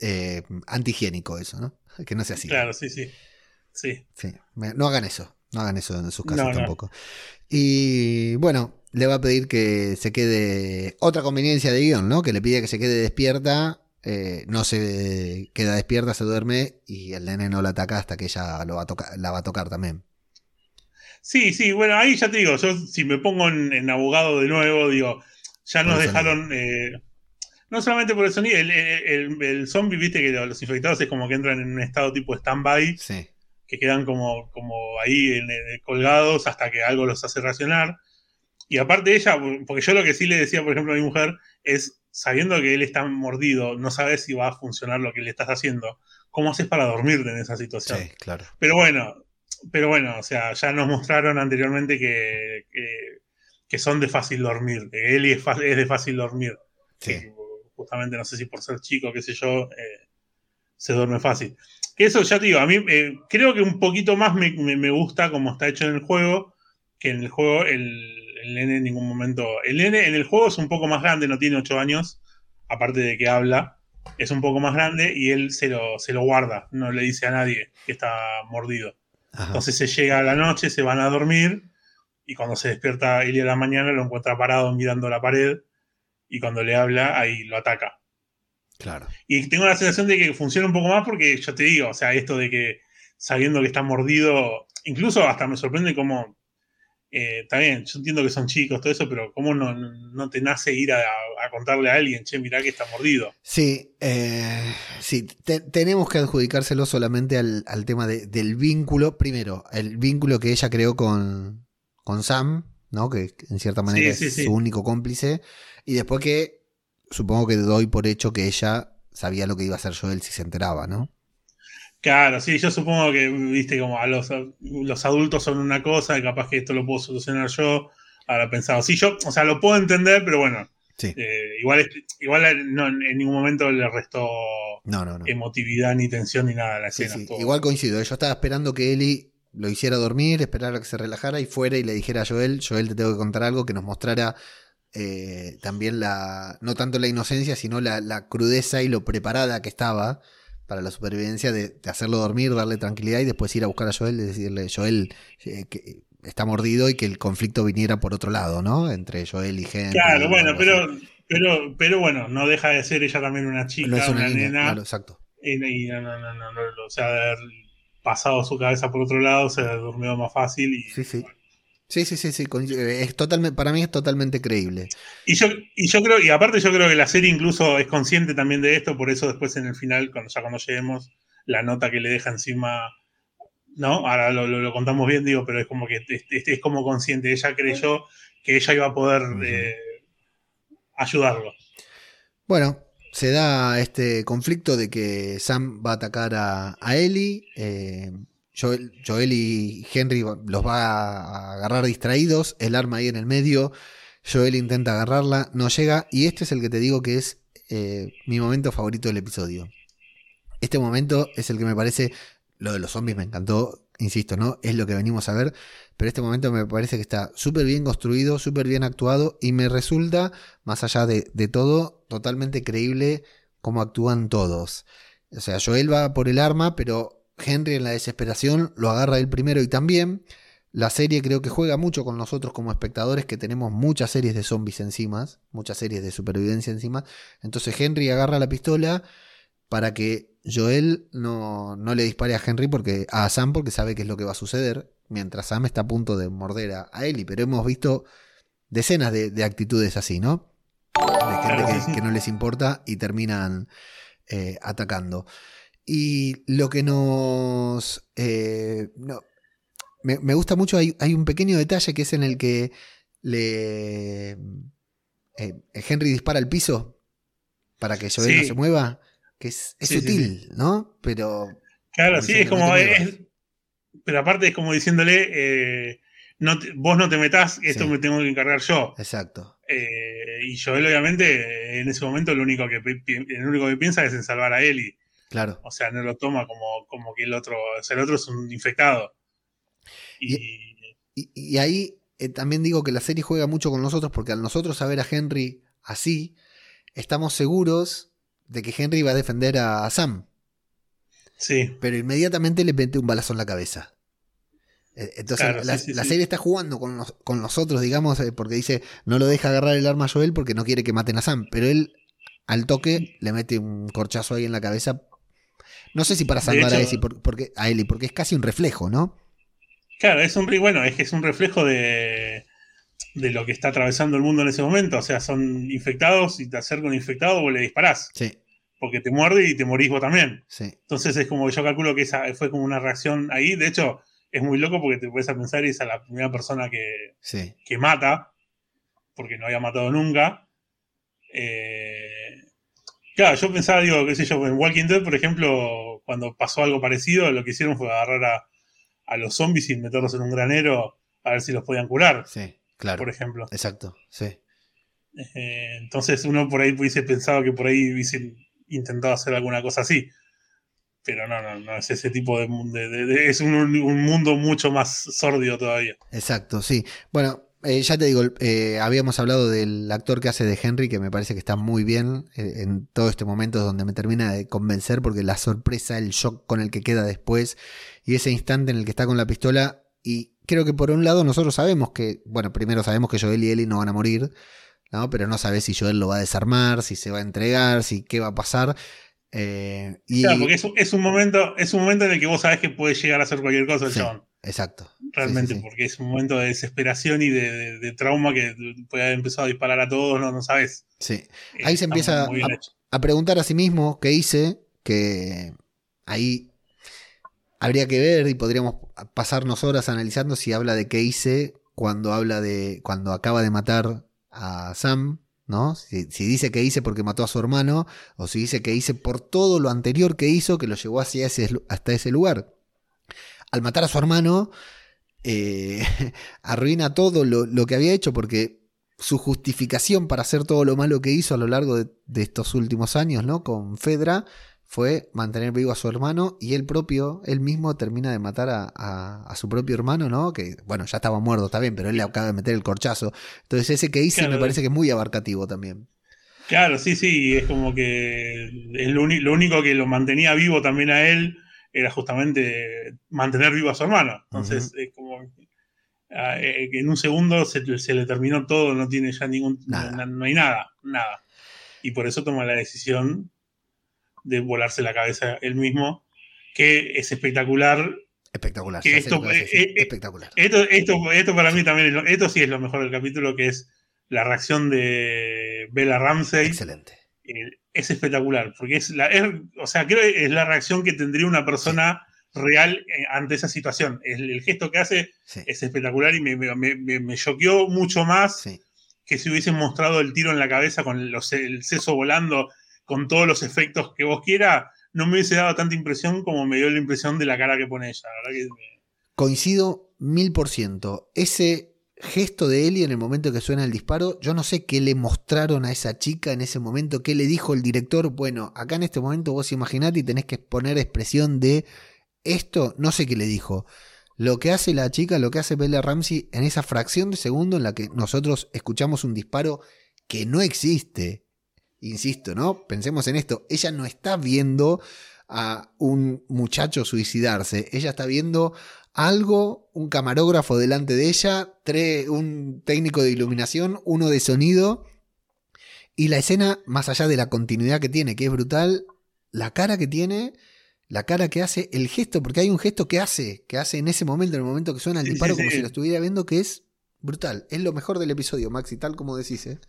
eh, antihigiénico eso, ¿no? Que no sea así. Claro, sí, sí. Sí. No hagan eso, no hagan eso en sus casas tampoco. Y bueno, le va a pedir que se quede otra conveniencia de guion, ¿no? Que le pide que se quede despierta eh, no se queda despierta, se duerme y el nene no la ataca hasta que ella lo va a tocar, la va a tocar también. Sí, sí, bueno, ahí ya te digo, yo si me pongo en, abogado de nuevo, digo, ya nos dejaron, eh, no solamente por el sonido, el, zombie, viste que los infectados es como que entran en un estado tipo stand-by, que quedan como, como ahí colgados hasta que algo los hace reaccionar. Y aparte ella, porque yo lo que sí le decía, por ejemplo, a mi mujer, es sabiendo que él está mordido, no sabes si va a funcionar lo que le estás haciendo. ¿Cómo haces para dormirte en esa situación? Sí, claro. Pero bueno, pero bueno, o sea, ya nos mostraron anteriormente que, que, son de fácil dormir, que Eli es, es de fácil dormir. Sí. justamente, no sé si por ser chico, qué sé yo, eh, se duerme fácil. Que eso ya te digo, a mí eh, creo que un poquito más me, me gusta como está hecho en el juego, que en el juego el, el nene en ningún momento. El nene en el juego es un poco más grande, no tiene 8 años, aparte de que habla, es un poco más grande y él se lo, se lo guarda, no le dice a nadie que está mordido. Entonces se llega a la noche, se van a dormir y cuando se despierta él a la mañana lo encuentra parado mirando la pared y cuando le habla ahí lo ataca. Claro. Y tengo la sensación de que funciona un poco más porque yo te digo, o sea, esto de que sabiendo que está mordido, incluso hasta me sorprende cómo eh, está bien, yo entiendo que son chicos, todo eso, pero ¿cómo no, te nace ir a, contarle a alguien, che, mirá que está mordido? Sí, eh, sí, tenemos que adjudicárselo solamente al, tema del vínculo. Primero, el vínculo que ella creó con, con Sam, ¿no? Que en cierta manera es su único cómplice. Y después que supongo que doy por hecho que ella sabía lo que iba a hacer Joel si se enteraba, ¿no? Claro, sí, yo supongo que, viste, como a los, los adultos son una cosa y capaz que esto lo puedo solucionar yo. Ahora pensado, sí, yo, o sea, lo puedo entender, pero bueno, Eh, igual igual no, en ningún momento le restó emotividad, ni tensión, ni nada a la escena. Igual coincido, yo estaba esperando que Eli lo hiciera dormir, esperar a que se relajara y fuera y le dijera a Joel, Joel te tengo que contar algo que nos mostrara eh, también la, no tanto la inocencia, sino la, crudeza y lo preparada que estaba para la supervivencia de, hacerlo dormir, darle tranquilidad y después ir a buscar a Joel y decirle, Joel, eh, que está mordido y que el conflicto viniera por otro lado, ¿no? Entre Joel y Henry. Claro, bueno, pero, pero, pero bueno, no deja de ser ella también una chica, una, nena. exacto. Y, no, no, no, no, o sea, haber pasado su cabeza por otro lado, se durmió más fácil y. Sí, sí. Sí, sí, sí, sí, es totalmente, para mí es totalmente creíble. Y yo, y yo creo, y aparte yo creo que la serie incluso es consciente también de esto, por eso después en el final, cuando ya cuando lleguemos, la nota que le deja encima, ¿no? Ahora lo, contamos bien, digo, pero es como que es, como consciente, ella creyó que ella iba a poder eh, ayudarlo. Bueno, se da este conflicto de que Sam va a atacar a, a Ellie. Eh, Joel, y Henry los va a agarrar distraídos, el arma ahí en el medio, Joel intenta agarrarla, no llega, y este es el que te digo que es eh, mi momento favorito del episodio. Este momento es el que me parece, lo de los zombies me encantó, insisto, ¿no? Es lo que venimos a ver, pero este momento me parece que está súper bien construido, súper bien actuado, y me resulta, más allá de, de todo, totalmente creíble cómo actúan todos. O sea, Joel va por el arma, pero Henry en la desesperación lo agarra él primero y también. La serie creo que juega mucho con nosotros como espectadores que tenemos muchas series de zombies encima, muchas series de supervivencia encima. Entonces Henry agarra la pistola para que Joel no, no, le dispare a Henry porque a Sam porque sabe qué es lo que va a suceder, mientras Sam está a punto de morder a, Ellie. Pero hemos visto decenas de, actitudes así, ¿no? De gente que, no les importa y terminan eh, atacando. Y lo que nos... Eh, me, gusta mucho, hay, un pequeño detalle que es en el que le... Eh, Henry dispara al piso para que Joel no se mueva, que es, sutil, ¿no? Pero... Claro, sí, es como... pero aparte es como diciéndole, eh, no vos no te metás, esto me tengo que encargar yo. Exacto. y Joel obviamente en ese momento lo único que, lo único que piensa es en salvar a Ellie. Claro. O sea, no lo toma como, como que el otro, o sea, el otro es un infectado. Y, ahí eh, también digo que la serie juega mucho con nosotros porque al nosotros saber a Henry así, estamos seguros de que Henry va a defender a, Sam. Sí. Pero inmediatamente le mete un balazo en la cabeza. Eh, entonces la, serie está jugando con, con nosotros, digamos, eh, porque dice, no lo deja agarrar el arma a Joel porque no quiere que maten a Sam. Pero él al toque le mete un corchazo ahí en la cabeza no sé si para salvar a, Eli, porque, a Eli, porque es casi un reflejo, ¿no? Claro, es un bueno, es que es un reflejo de, de lo que está atravesando el mundo en ese momento. O sea, son infectados y te acerca un infectado, vos le disparás. Sí. Porque te muerde y te morís vos también. Sí. Entonces es como que yo calculo que esa fue como una reacción ahí. De hecho, es muy loco porque te puedes a pensar y es a la primera persona que, que mata, porque no había matado nunca. Eh, Claro, yo pensaba, digo, qué sé yo, en Walking Dead, por ejemplo, cuando pasó algo parecido, lo que hicieron fue agarrar a, los zombies y meterlos en un granero a ver si los podían curar. Sí, claro. Por ejemplo. Exacto, sí. Eh, entonces uno por ahí hubiese pensado que por ahí hubiesen intentado hacer alguna cosa así. Pero no, no, no es ese tipo de, de, es un, un, mundo mucho más sórdido todavía. Exacto, sí. Bueno, eh, ya te digo, eh, habíamos hablado del actor que hace de Henry, que me parece que está muy bien eh, en todo este momento donde me termina de convencer, porque la sorpresa, el shock con el que queda después y ese instante en el que está con la pistola. Y creo que por un lado nosotros sabemos que, bueno, primero sabemos que Joel y Ellie no van a morir, ¿no? pero no sabes si Joel lo va a desarmar, si se va a entregar, si qué va a pasar. y... Claro, porque es, un momento, es un momento en el que vos sabés que puede llegar a hacer cualquier cosa el Exacto. Realmente, porque es un momento de desesperación y de, trauma que puede haber empezado a disparar a todos, no, no sabes. Sí. Eh, ahí se empieza a, preguntar a sí mismo qué hice, que ahí habría que ver y podríamos pasarnos horas analizando si habla de qué hice cuando habla de cuando acaba de matar a Sam, ¿no? Si, dice que hice porque mató a su hermano o si dice que hice por todo lo anterior que hizo que lo llevó hacia ese, hasta ese lugar al matar a su hermano, eh, arruina todo lo, que había hecho porque su justificación para hacer todo lo malo que hizo a lo largo de, de estos últimos años, ¿no? Con Fedra, fue mantener vivo a su hermano y él propio, él mismo termina de matar a, a, su propio hermano, ¿no? Que, bueno, ya estaba muerto, está bien, pero él le acaba de meter el corchazo. Entonces ese que hice me parece que es muy abarcativo también. Claro, sí, sí, es como que es lo, lo, único que lo mantenía vivo también a él era justamente mantener vivo a su hermano. Entonces, es como ah, eh, que en un segundo se, le terminó todo, no tiene ya ningún, no, no hay nada, nada. Y por eso toma la decisión de volarse la cabeza él mismo, que es espectacular. Espectacular. esto, eh, eh, espectacular. Esto, esto, para mí también, es esto sí es lo mejor del capítulo, que es la reacción de Bella Ramsey. Excelente. Eh, es espectacular, porque es la, o sea, creo que es la reacción que tendría una persona real ante esa situación. El, gesto que hace es espectacular y me, me, choqueó mucho más que si hubiesen mostrado el tiro en la cabeza con los, el seso volando con todos los efectos que vos quieras, no me hubiese dado tanta impresión como me dio la impresión de la cara que pone ella. Coincido mil por ciento. Ese gesto de Eli en el momento que suena el disparo, yo no sé qué le mostraron a esa chica en ese momento, qué le dijo el director. Bueno, acá en este momento vos imaginate y tenés que poner expresión de esto, no sé qué le dijo. Lo que hace la chica, lo que hace Bella Ramsey en esa fracción de segundo en la que nosotros escuchamos un disparo que no existe, insisto, ¿no? Pensemos en esto, ella no está viendo a un muchacho suicidarse, ella está viendo algo, un camarógrafo delante de ella, un técnico de iluminación, uno de sonido, y la escena, más allá de la continuidad que tiene, que es brutal, la cara que tiene, la cara que hace, el gesto, porque hay un gesto que hace, que hace en ese momento, en el momento que suena el disparo, como si lo estuviera viendo, que es brutal. Es lo mejor del episodio, Maxi, tal como decís, ¿eh?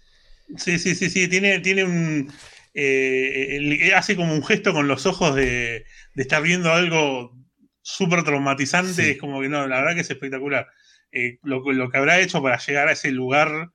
Sí, sí, sí, sí. Tiene, tiene un. Eh, hace como un gesto con los ojos de, estar viendo algo súper traumatizante. Es como que no, la verdad que es espectacular. Eh, lo, que habrá hecho para llegar a ese lugar,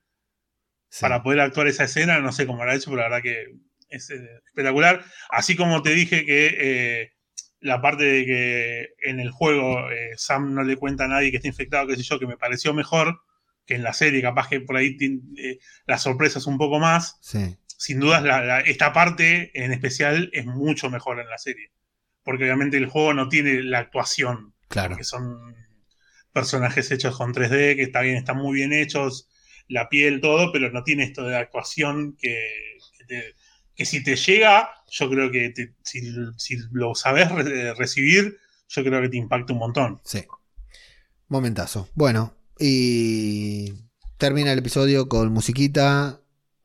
para poder actuar esa escena, no sé cómo habrá hecho, pero la verdad que es eh, espectacular. Así como te dije que la parte de que en el juego Sam no le cuenta a nadie que está infectado, qué sé yo, que me pareció mejor que en la serie, capaz que por ahí eh, las sorpresas un poco más. Sin dudas, esta parte en especial es mucho mejor en la serie. Porque obviamente el juego no tiene la actuación. Claro. Que son personajes hechos con 3D, que está bien, están muy bien hechos, la piel, todo, pero no tiene esto de actuación que, que, si te llega, yo creo que si, si, lo sabes recibir, yo creo que te impacta un montón. Sí. Momentazo. Bueno, y termina el episodio con musiquita,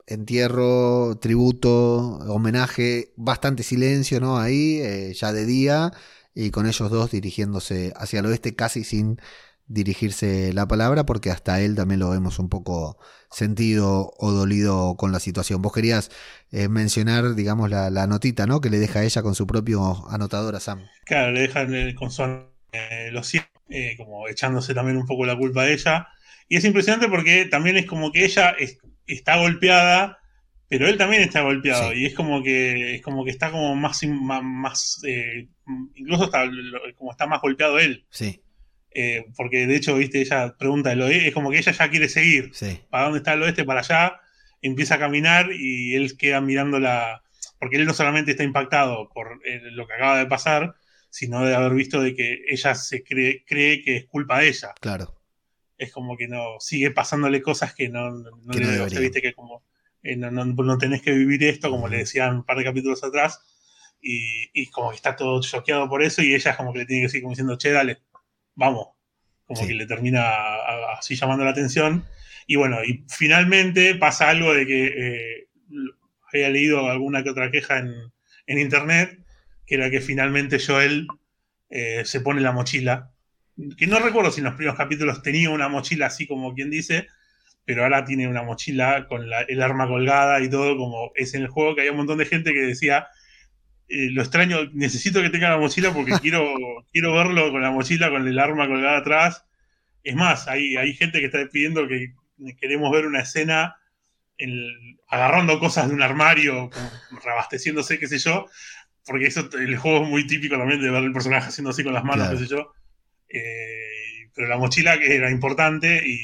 entierro, tributo, homenaje, bastante silencio, ¿no? Ahí, eh, ya de día, y con ellos dos dirigiéndose hacia el oeste, casi sin dirigirse la palabra, porque hasta él también lo vemos un poco sentido o dolido con la situación. Vos querías eh, mencionar, digamos, la, notita, ¿no? Que le deja a ella con su propio anotador a Sam. Claro, le dejan con su eh, los eh, como echándose también un poco la culpa de ella. Y es impresionante porque también es como que ella está golpeada, pero él también está golpeado. Y es como que es como que está como más, más, eh, incluso está como está más golpeado él. Sí. Eh, porque de hecho, viste, ella pregunta el oeste, es como que ella ya quiere seguir. ¿Para dónde está el oeste? Para allá. Empieza a caminar y él queda mirando la. Porque él no solamente está impactado por lo que acaba de pasar, sino de haber visto de que ella se cree, cree que es culpa de ella. Claro. Es como que no, sigue pasándole cosas que no, no, le viste que como eh, no, tenés que vivir esto, como le decían un par de capítulos atrás, y, y, como que está todo choqueado por eso, y ella es como que le tiene que decir como diciendo, che, dale, vamos. Como que le termina así llamando la atención. Y bueno, y finalmente pasa algo de que eh, había leído alguna que otra queja en, en internet que era que finalmente Joel eh, se pone la mochila. Que no recuerdo si en los primeros capítulos tenía una mochila así como quien dice, pero ahora tiene una mochila con el arma colgada y todo, como es en el juego, que hay un montón de gente que decía, eh, lo extraño, necesito que tenga la mochila porque quiero, quiero verlo con la mochila, con el arma colgada atrás. Es más, hay, hay gente que está pidiendo que queremos ver una escena agarrando cosas de un armario, reabasteciéndose, qué sé yo, porque eso el juego es muy típico también de ver el personaje haciendo así con las manos, qué sé yo. Eh, pero la mochila que era importante y,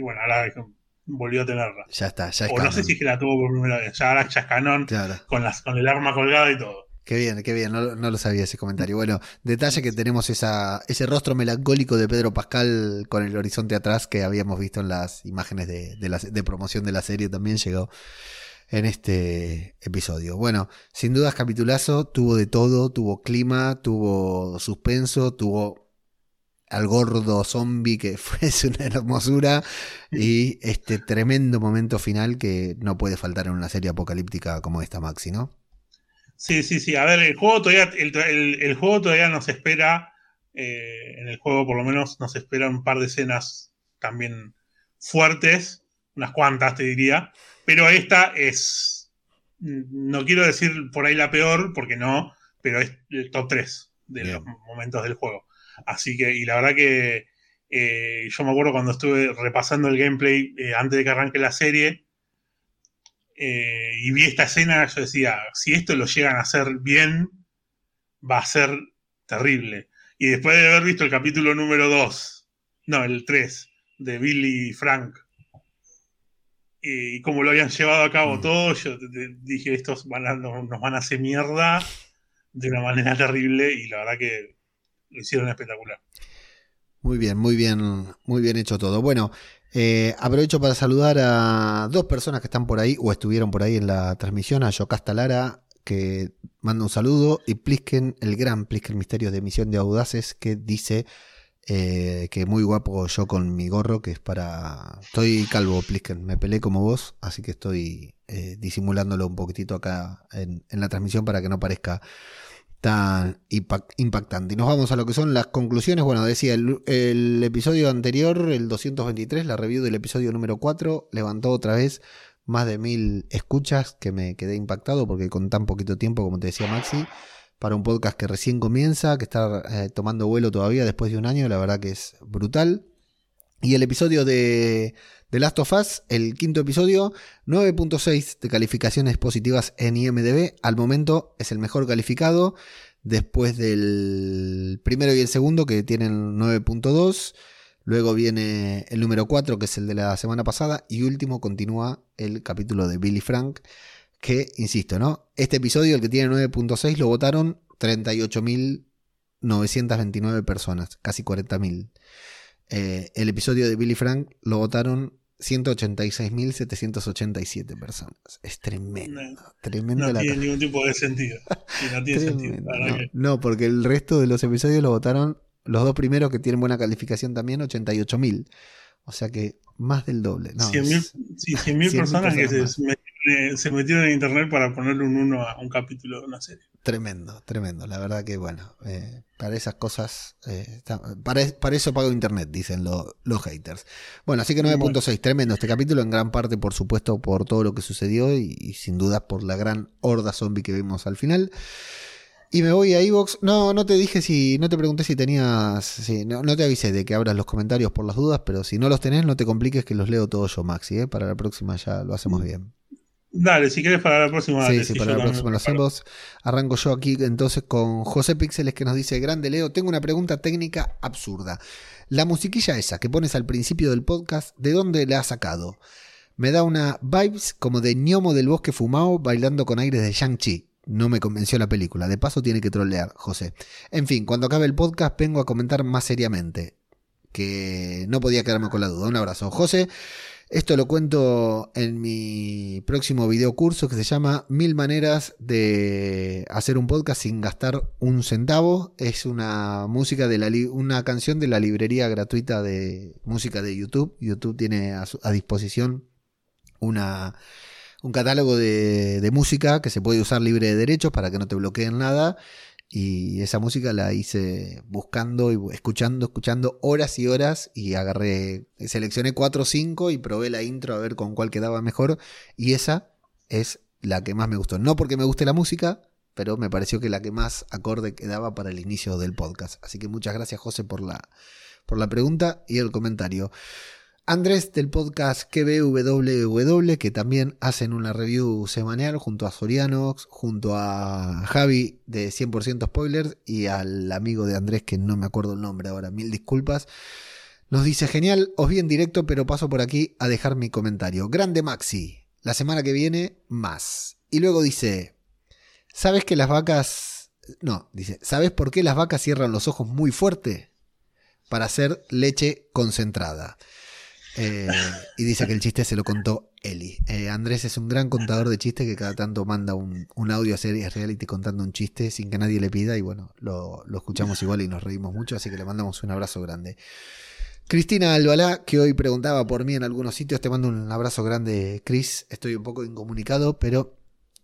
bueno, ahora volvió a tenerla. Ya está, ya es O no sé si es que la tuvo por primera vez, ya ahora ya es canon, Claro. con, las, con el arma colgada y todo. Qué bien, qué bien, no, no lo sabía ese comentario. Bueno, detalle que tenemos esa, ese rostro melancólico de Pedro Pascal con el horizonte atrás que habíamos visto en las imágenes de, de, la- de promoción de la serie también llegó en este episodio. Bueno, sin dudas capitulazo, tuvo de todo, tuvo clima, tuvo suspenso, tuvo al gordo zombie que fue una hermosura y este tremendo momento final que no puede faltar en una serie apocalíptica como esta Maxi, ¿no? Sí, sí, sí. A ver, el juego todavía, el, el- el juego todavía nos espera, eh, en el juego por lo menos nos espera un par de escenas también fuertes, unas cuantas te diría, pero esta es, no quiero decir por ahí la peor, porque no, pero es el top 3 de Bien. los momentos del juego. Así que, y la verdad que eh, yo me acuerdo cuando estuve repasando el gameplay eh, antes de que arranque la serie, eh, y vi esta escena, yo decía, si esto lo llegan a hacer bien, va a ser terrible. Y después de haber visto el capítulo número 2, no, el 3, de Billy y Frank, y cómo lo habían llevado a cabo Mm. todo, yo dije, estos van a- nos van a hacer mierda de una manera terrible, y la verdad que lo hicieron espectacular. Muy bien, muy bien, muy bien hecho todo. Bueno, eh, aprovecho para saludar a dos personas que están por ahí o estuvieron por ahí en la transmisión, a Yocasta Lara, que manda un saludo, y Plisken, el gran Plisken Misterios de Misión de Audaces, que dice eh, que muy guapo yo con mi gorro, que es para... Estoy calvo, Plisken, me peleé como vos, así que estoy eh, disimulándolo un poquitito acá en, en la transmisión para que no parezca tan impact- impactante. Y nos vamos a lo que son las conclusiones. Bueno, decía, el, el episodio anterior, el 223, la review del episodio número 4, levantó otra vez más de mil escuchas, que me quedé impactado porque con tan poquito tiempo, como te decía Maxi, para un podcast que recién comienza, que está eh, tomando vuelo todavía después de un año, la verdad que es brutal. Y el episodio de, de Last of Us, el quinto episodio, 9.6 de calificaciones positivas en IMDB. Al momento es el mejor calificado. Después del primero y el segundo, que tienen 9.2. Luego viene el número 4, que es el de la semana pasada. Y último continúa el capítulo de Billy Frank. Que, insisto, ¿no? Este episodio, el que tiene 9.6, lo votaron 38.929 personas, casi 40.000. Eh, el episodio de Billy Frank lo votaron 186.787 personas. Es tremendo. Tremendo No la tiene ningún tipo de sentido. Sí, no tiene sentido. No, que- no, porque el resto de los episodios lo votaron los dos primeros que tienen buena calificación también, 88.000. O sea que más del doble. No, 100.000 es sí, 100.000 100.000 personas que se, metieron, se metieron en internet para ponerle un 1 a un capítulo de una serie. Tremendo, tremendo. La verdad que, bueno, eh, para esas cosas, eh, para, para eso pago internet, dicen lo- los haters. Bueno, así que 9.6, tremendo este capítulo, en gran parte, por supuesto, por todo lo que sucedió y, y sin duda por la gran horda zombie que vimos al final. Y me voy a Evox. No, no te dije si. No te pregunté si tenías. si- no, no te avisé de que abras los comentarios por las dudas, pero si no los tenés, no te compliques que los leo todos yo, Maxi. ¿eh? Para la próxima ya lo hacemos bien. Dale, si quieres para la próxima. Sí, dale, sí, para la próxima lo hacemos. Arranco yo aquí entonces con José Píxeles que nos dice: Grande Leo, tengo una pregunta técnica absurda. La musiquilla esa que pones al principio del podcast, ¿de dónde la has sacado? Me da una vibes como de ñomo del bosque fumado bailando con aires de Shang-Chi. No me convenció la película. De paso tiene que trolear, José. En fin, cuando acabe el podcast vengo a comentar más seriamente. Que no podía quedarme con la duda. Un abrazo. José, esto lo cuento en mi próximo video curso que se llama Mil maneras de hacer un podcast sin gastar un centavo. Es una música de la una canción de la librería gratuita de música de YouTube. YouTube tiene a, su- a disposición una un catálogo de, de música que se puede usar libre de derechos para que no te bloqueen nada. Y esa música la hice buscando y escuchando, escuchando horas y horas. Y agarré, seleccioné 4 o 5 y probé la intro a ver con cuál quedaba mejor. Y esa es la que más me gustó. No porque me guste la música, pero me pareció que la que más acorde quedaba para el inicio del podcast. Así que muchas gracias, José, por la, por la pregunta y el comentario. Andrés del podcast KBWW, que también hacen una review semanal junto a Sorianox, junto a Javi de 100% Spoilers y al amigo de Andrés que no me acuerdo el nombre ahora, mil disculpas. Nos dice, genial, os vi en directo, pero paso por aquí a dejar mi comentario. Grande Maxi, la semana que viene, más. Y luego dice, ¿sabes que las vacas... No, dice, ¿sabes por qué las vacas cierran los ojos muy fuerte? Para hacer leche concentrada. Eh, y dice que el chiste se lo contó Eli. Eh, Andrés es un gran contador de chistes que cada tanto manda un, audio a series reality contando un chiste sin que nadie le pida. Y bueno, lo, lo escuchamos igual y nos reímos mucho, así que le mandamos un abrazo grande. Cristina Albalá, que hoy preguntaba por mí en algunos sitios, te mando un abrazo grande, Cris. Estoy un poco incomunicado, pero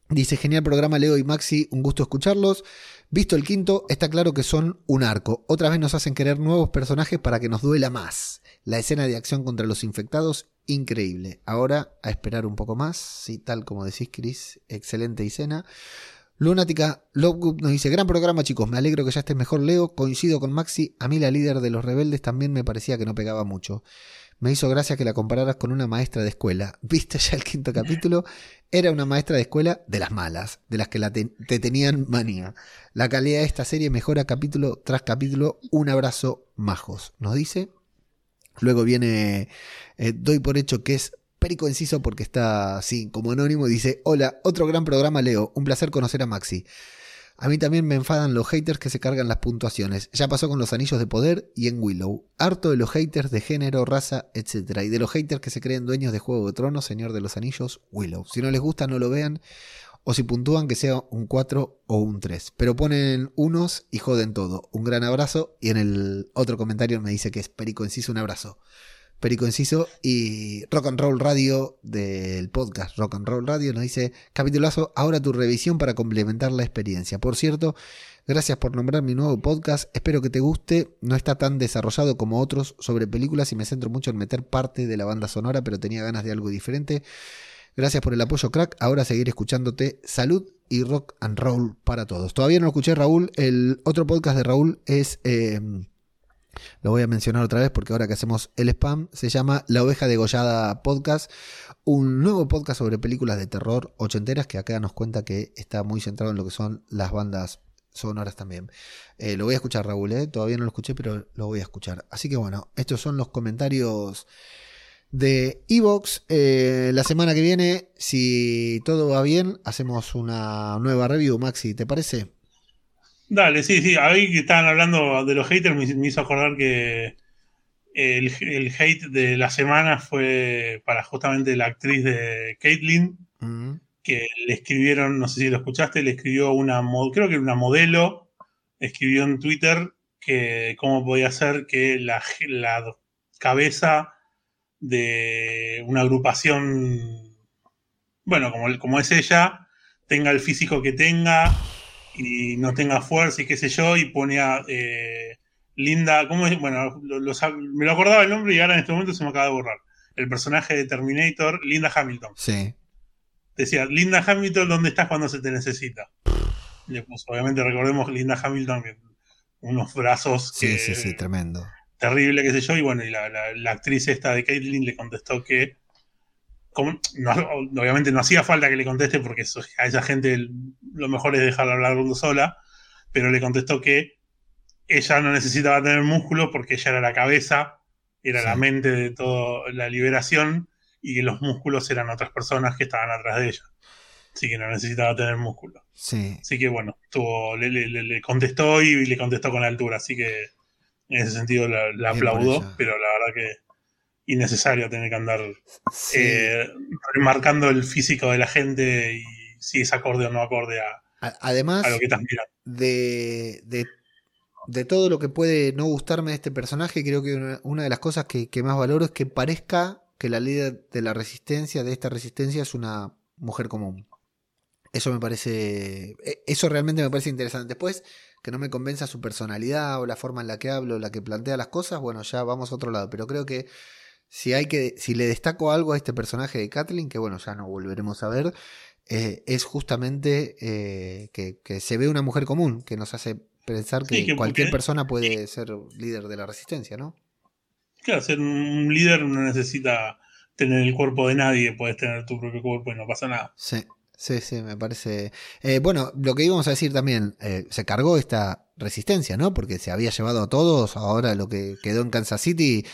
dice: Genial programa, Leo y Maxi, un gusto escucharlos. Visto el quinto, está claro que son un arco. Otra vez nos hacen querer nuevos personajes para que nos duela más. La escena de acción contra los infectados, increíble. Ahora a esperar un poco más, sí, tal como decís, Chris, excelente escena. Lunática Lovegood nos dice, gran programa chicos, me alegro que ya estés mejor Leo, coincido con Maxi, a mí la líder de los rebeldes también me parecía que no pegaba mucho. Me hizo gracia que la compararas con una maestra de escuela. ¿Viste ya el quinto capítulo? Era una maestra de escuela de las malas, de las que la te, tenían manía. La calidad de esta serie mejora capítulo tras capítulo. Un abrazo, majos. Nos dice. Luego viene, eh, doy por hecho que es Perico Enciso porque está así como anónimo dice, hola, otro gran programa Leo, un placer conocer a Maxi. A mí también me enfadan los haters que se cargan las puntuaciones. Ya pasó con los anillos de poder y en Willow. Harto de los haters de género, raza, etc. Y de los haters que se creen dueños de Juego de Tronos, Señor de los Anillos, Willow. Si no les gusta, no lo vean. O si puntúan, que sea un 4 o un 3. Pero ponen unos y joden todo. Un gran abrazo. Y en el otro comentario me dice que es Perico Enciso, un abrazo. Perico Enciso y Rock and Roll Radio del podcast Rock and Roll Radio nos dice, capitulazo, ahora tu revisión para complementar la experiencia. Por cierto, gracias por nombrar mi nuevo podcast, espero que te guste, no está tan desarrollado como otros sobre películas y me centro mucho en meter parte de la banda sonora, pero tenía ganas de algo diferente. Gracias por el apoyo, crack. Ahora seguir escuchándote. Salud y rock and roll para todos. Todavía no lo escuché, Raúl. El otro podcast de Raúl es... Eh, lo voy a mencionar otra vez porque ahora que hacemos el spam, se llama La Oveja Degollada Podcast, un nuevo podcast sobre películas de terror ochenteras que acá nos cuenta que está muy centrado en lo que son las bandas sonoras también. Eh, lo voy a escuchar, Raúl, ¿eh? todavía no lo escuché, pero lo voy a escuchar. Así que bueno, estos son los comentarios de Evox. Eh, la semana que viene, si todo va bien, hacemos una nueva review, Maxi, ¿te parece? Dale, sí, sí. Ahí que estaban hablando de los haters, me, hizo acordar que el, hate de la semana fue para justamente la actriz de Caitlyn, mm. que le escribieron, no sé si lo escuchaste, le escribió una, creo que era una modelo, escribió en Twitter que cómo podía ser que la, la cabeza de una agrupación, bueno, como, como es ella, tenga el físico que tenga y no tenga fuerza y qué sé yo, y ponía eh, Linda, ¿cómo es? Bueno, me lo acordaba el nombre y ahora en este momento se me acaba de borrar. El personaje de Terminator, Linda Hamilton. Sí. Decía, Linda Hamilton, ¿dónde estás cuando se te necesita? Le puso, obviamente recordemos Linda Hamilton, unos brazos. Sí, sí, sí, tremendo. Terrible, qué sé yo, y bueno, y la, la actriz esta de Caitlyn le contestó que obviamente no hacía falta que le conteste porque a esa gente lo mejor es dejarla hablar sola, pero le contestó que ella no necesitaba tener músculo porque ella era la cabeza, era la mente de toda la liberación y que los músculos eran otras personas que estaban atrás de ella. Así que no necesitaba tener músculo. Sí. Así que bueno, le, contestó y le contestó con altura, así que en ese sentido la, aplaudó, pero la verdad que innecesario tener que andar eh, remarcando el físico de la gente y si es acorde o no acorde a, Además, lo que estás De, de, todo lo que puede no gustarme de este personaje, creo que una, de las cosas que, más valoro es que parezca que la líder de la resistencia, de esta resistencia, es una mujer común. Eso me parece. E, eso realmente me parece interesante. Después, que no me convenza su personalidad o la forma en la que hablo, la que plantea las cosas, bueno, ya vamos a otro lado. Pero creo que si hay que, si le destaco algo a este personaje de Kathleen, que bueno, ya no volveremos a ver, eh, es justamente eh, que, se ve una mujer común, que nos hace pensar que, cualquier persona puede ser líder de la resistencia, ¿no? Claro, ser un líder no necesita tener el cuerpo de nadie, puedes tener tu propio cuerpo y no pasa nada. Sí, sí, sí, me parece. Eh, bueno, lo que íbamos a decir también, se cargó esta resistencia, ¿no? Porque se había llevado a todos, ahora lo que quedó en Kansas City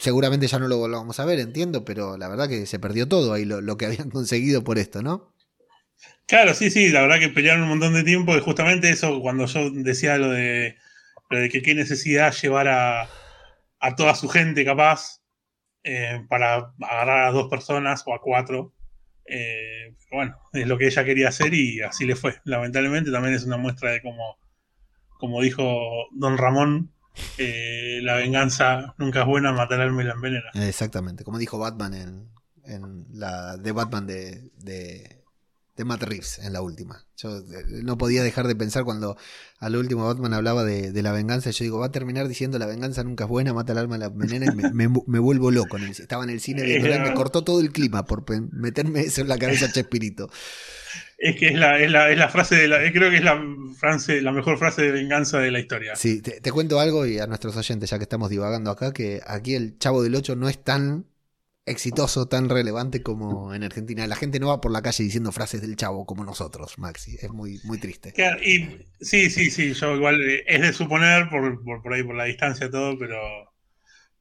seguramente ya no lo volvamos a ver, entiendo, pero la verdad que se perdió todo ahí lo, que habían conseguido por esto, ¿no? Claro, sí, sí, la verdad que pelearon un montón de tiempo y justamente eso, cuando yo decía lo de, que qué necesidad llevar a, a toda su gente capaz eh, para agarrar a dos personas o a cuatro. Eh, bueno, es lo que ella quería hacer y así le fue. Lamentablemente también es una muestra de cómo, como dijo don Ramón, eh, la venganza nunca es buena, matar al la envenena. Exactamente, como dijo Batman en, en la de Batman de de Matt Reeves en la última. Yo eh, no podía dejar de pensar cuando al último Batman hablaba de, la venganza. Yo digo, va a terminar diciendo la venganza nunca es buena, mata el alma, la venena y me, vuelvo loco. Estaba en el cine y me cortó todo el clima por meterme eso en la cabeza Chespirito. Es que es la, es la, es la frase de la, creo que es la frase, la mejor frase de venganza de la historia. Sí, te, te cuento algo y a nuestros oyentes, ya que estamos divagando acá, que aquí el Chavo del 8 no es tan exitoso, tan relevante como en Argentina. La gente no va por la calle diciendo frases del chavo como nosotros, Maxi. Es muy, muy triste. y, sí, sí, sí, yo igual eh, es de suponer por, por, ahí, por la distancia, todo, pero,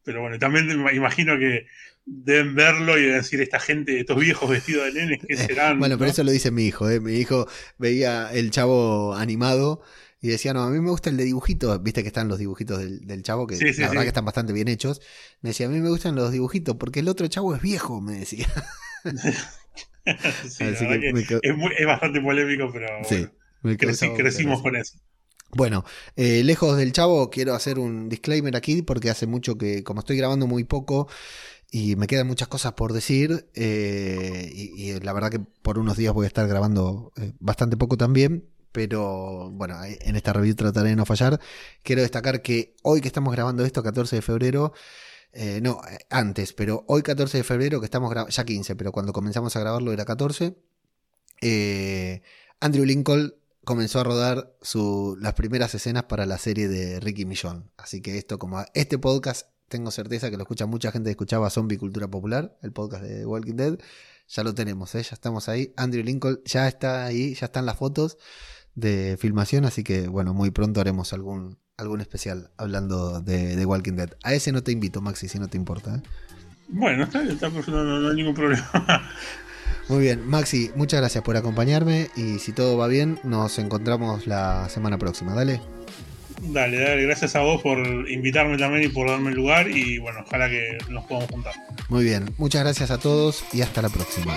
pero bueno, también imagino que deben verlo y decir esta gente, estos viejos vestidos de nenes, ¿qué serán? bueno, pero eso lo dice mi hijo. ¿eh? Mi hijo veía el chavo animado y decía, no, a mí me gusta el de dibujitos, viste que están los dibujitos del, chavo, que la verdad que están bastante bien hechos. Me decía, a mí me gustan los dibujitos, porque el otro chavo es viejo, me decía. es, bastante polémico, pero crecimos con eso. Bueno, eh, lejos del chavo, quiero hacer un disclaimer aquí, porque hace mucho que, como estoy grabando muy poco, y me quedan muchas cosas por decir eh, y, la verdad que por unos días voy a estar grabando eh, bastante poco también pero bueno, en esta review trataré de no fallar. Quiero destacar que hoy que estamos grabando esto, 14 de febrero, eh, no, eh, antes, pero hoy 14 de febrero que estamos grabando, ya 15, pero cuando comenzamos a grabarlo era 14, eh, Andrew Lincoln comenzó a rodar su, las primeras escenas para la serie de Ricky Millón. Así que esto, como este podcast, tengo certeza que lo escucha mucha gente que escuchaba Zombie Cultura Popular, el podcast de Walking Dead. Ya lo tenemos, ya estamos ahí. Andrew Lincoln ya está ahí, ya están las fotos de filmación, así que bueno, muy pronto haremos algún, algún especial hablando de, Walking Dead. A ese no te invito, Maxi, si no te importa. ¿eh? Bueno, está está, no, no, hay ningún problema. Muy bien, Maxi, muchas gracias por acompañarme y si todo va bien, nos encontramos la semana próxima. Dale. Dale, dale, gracias a vos por invitarme también y por darme el lugar y bueno, ojalá que nos podamos juntar. Muy bien, muchas gracias a todos y hasta la próxima.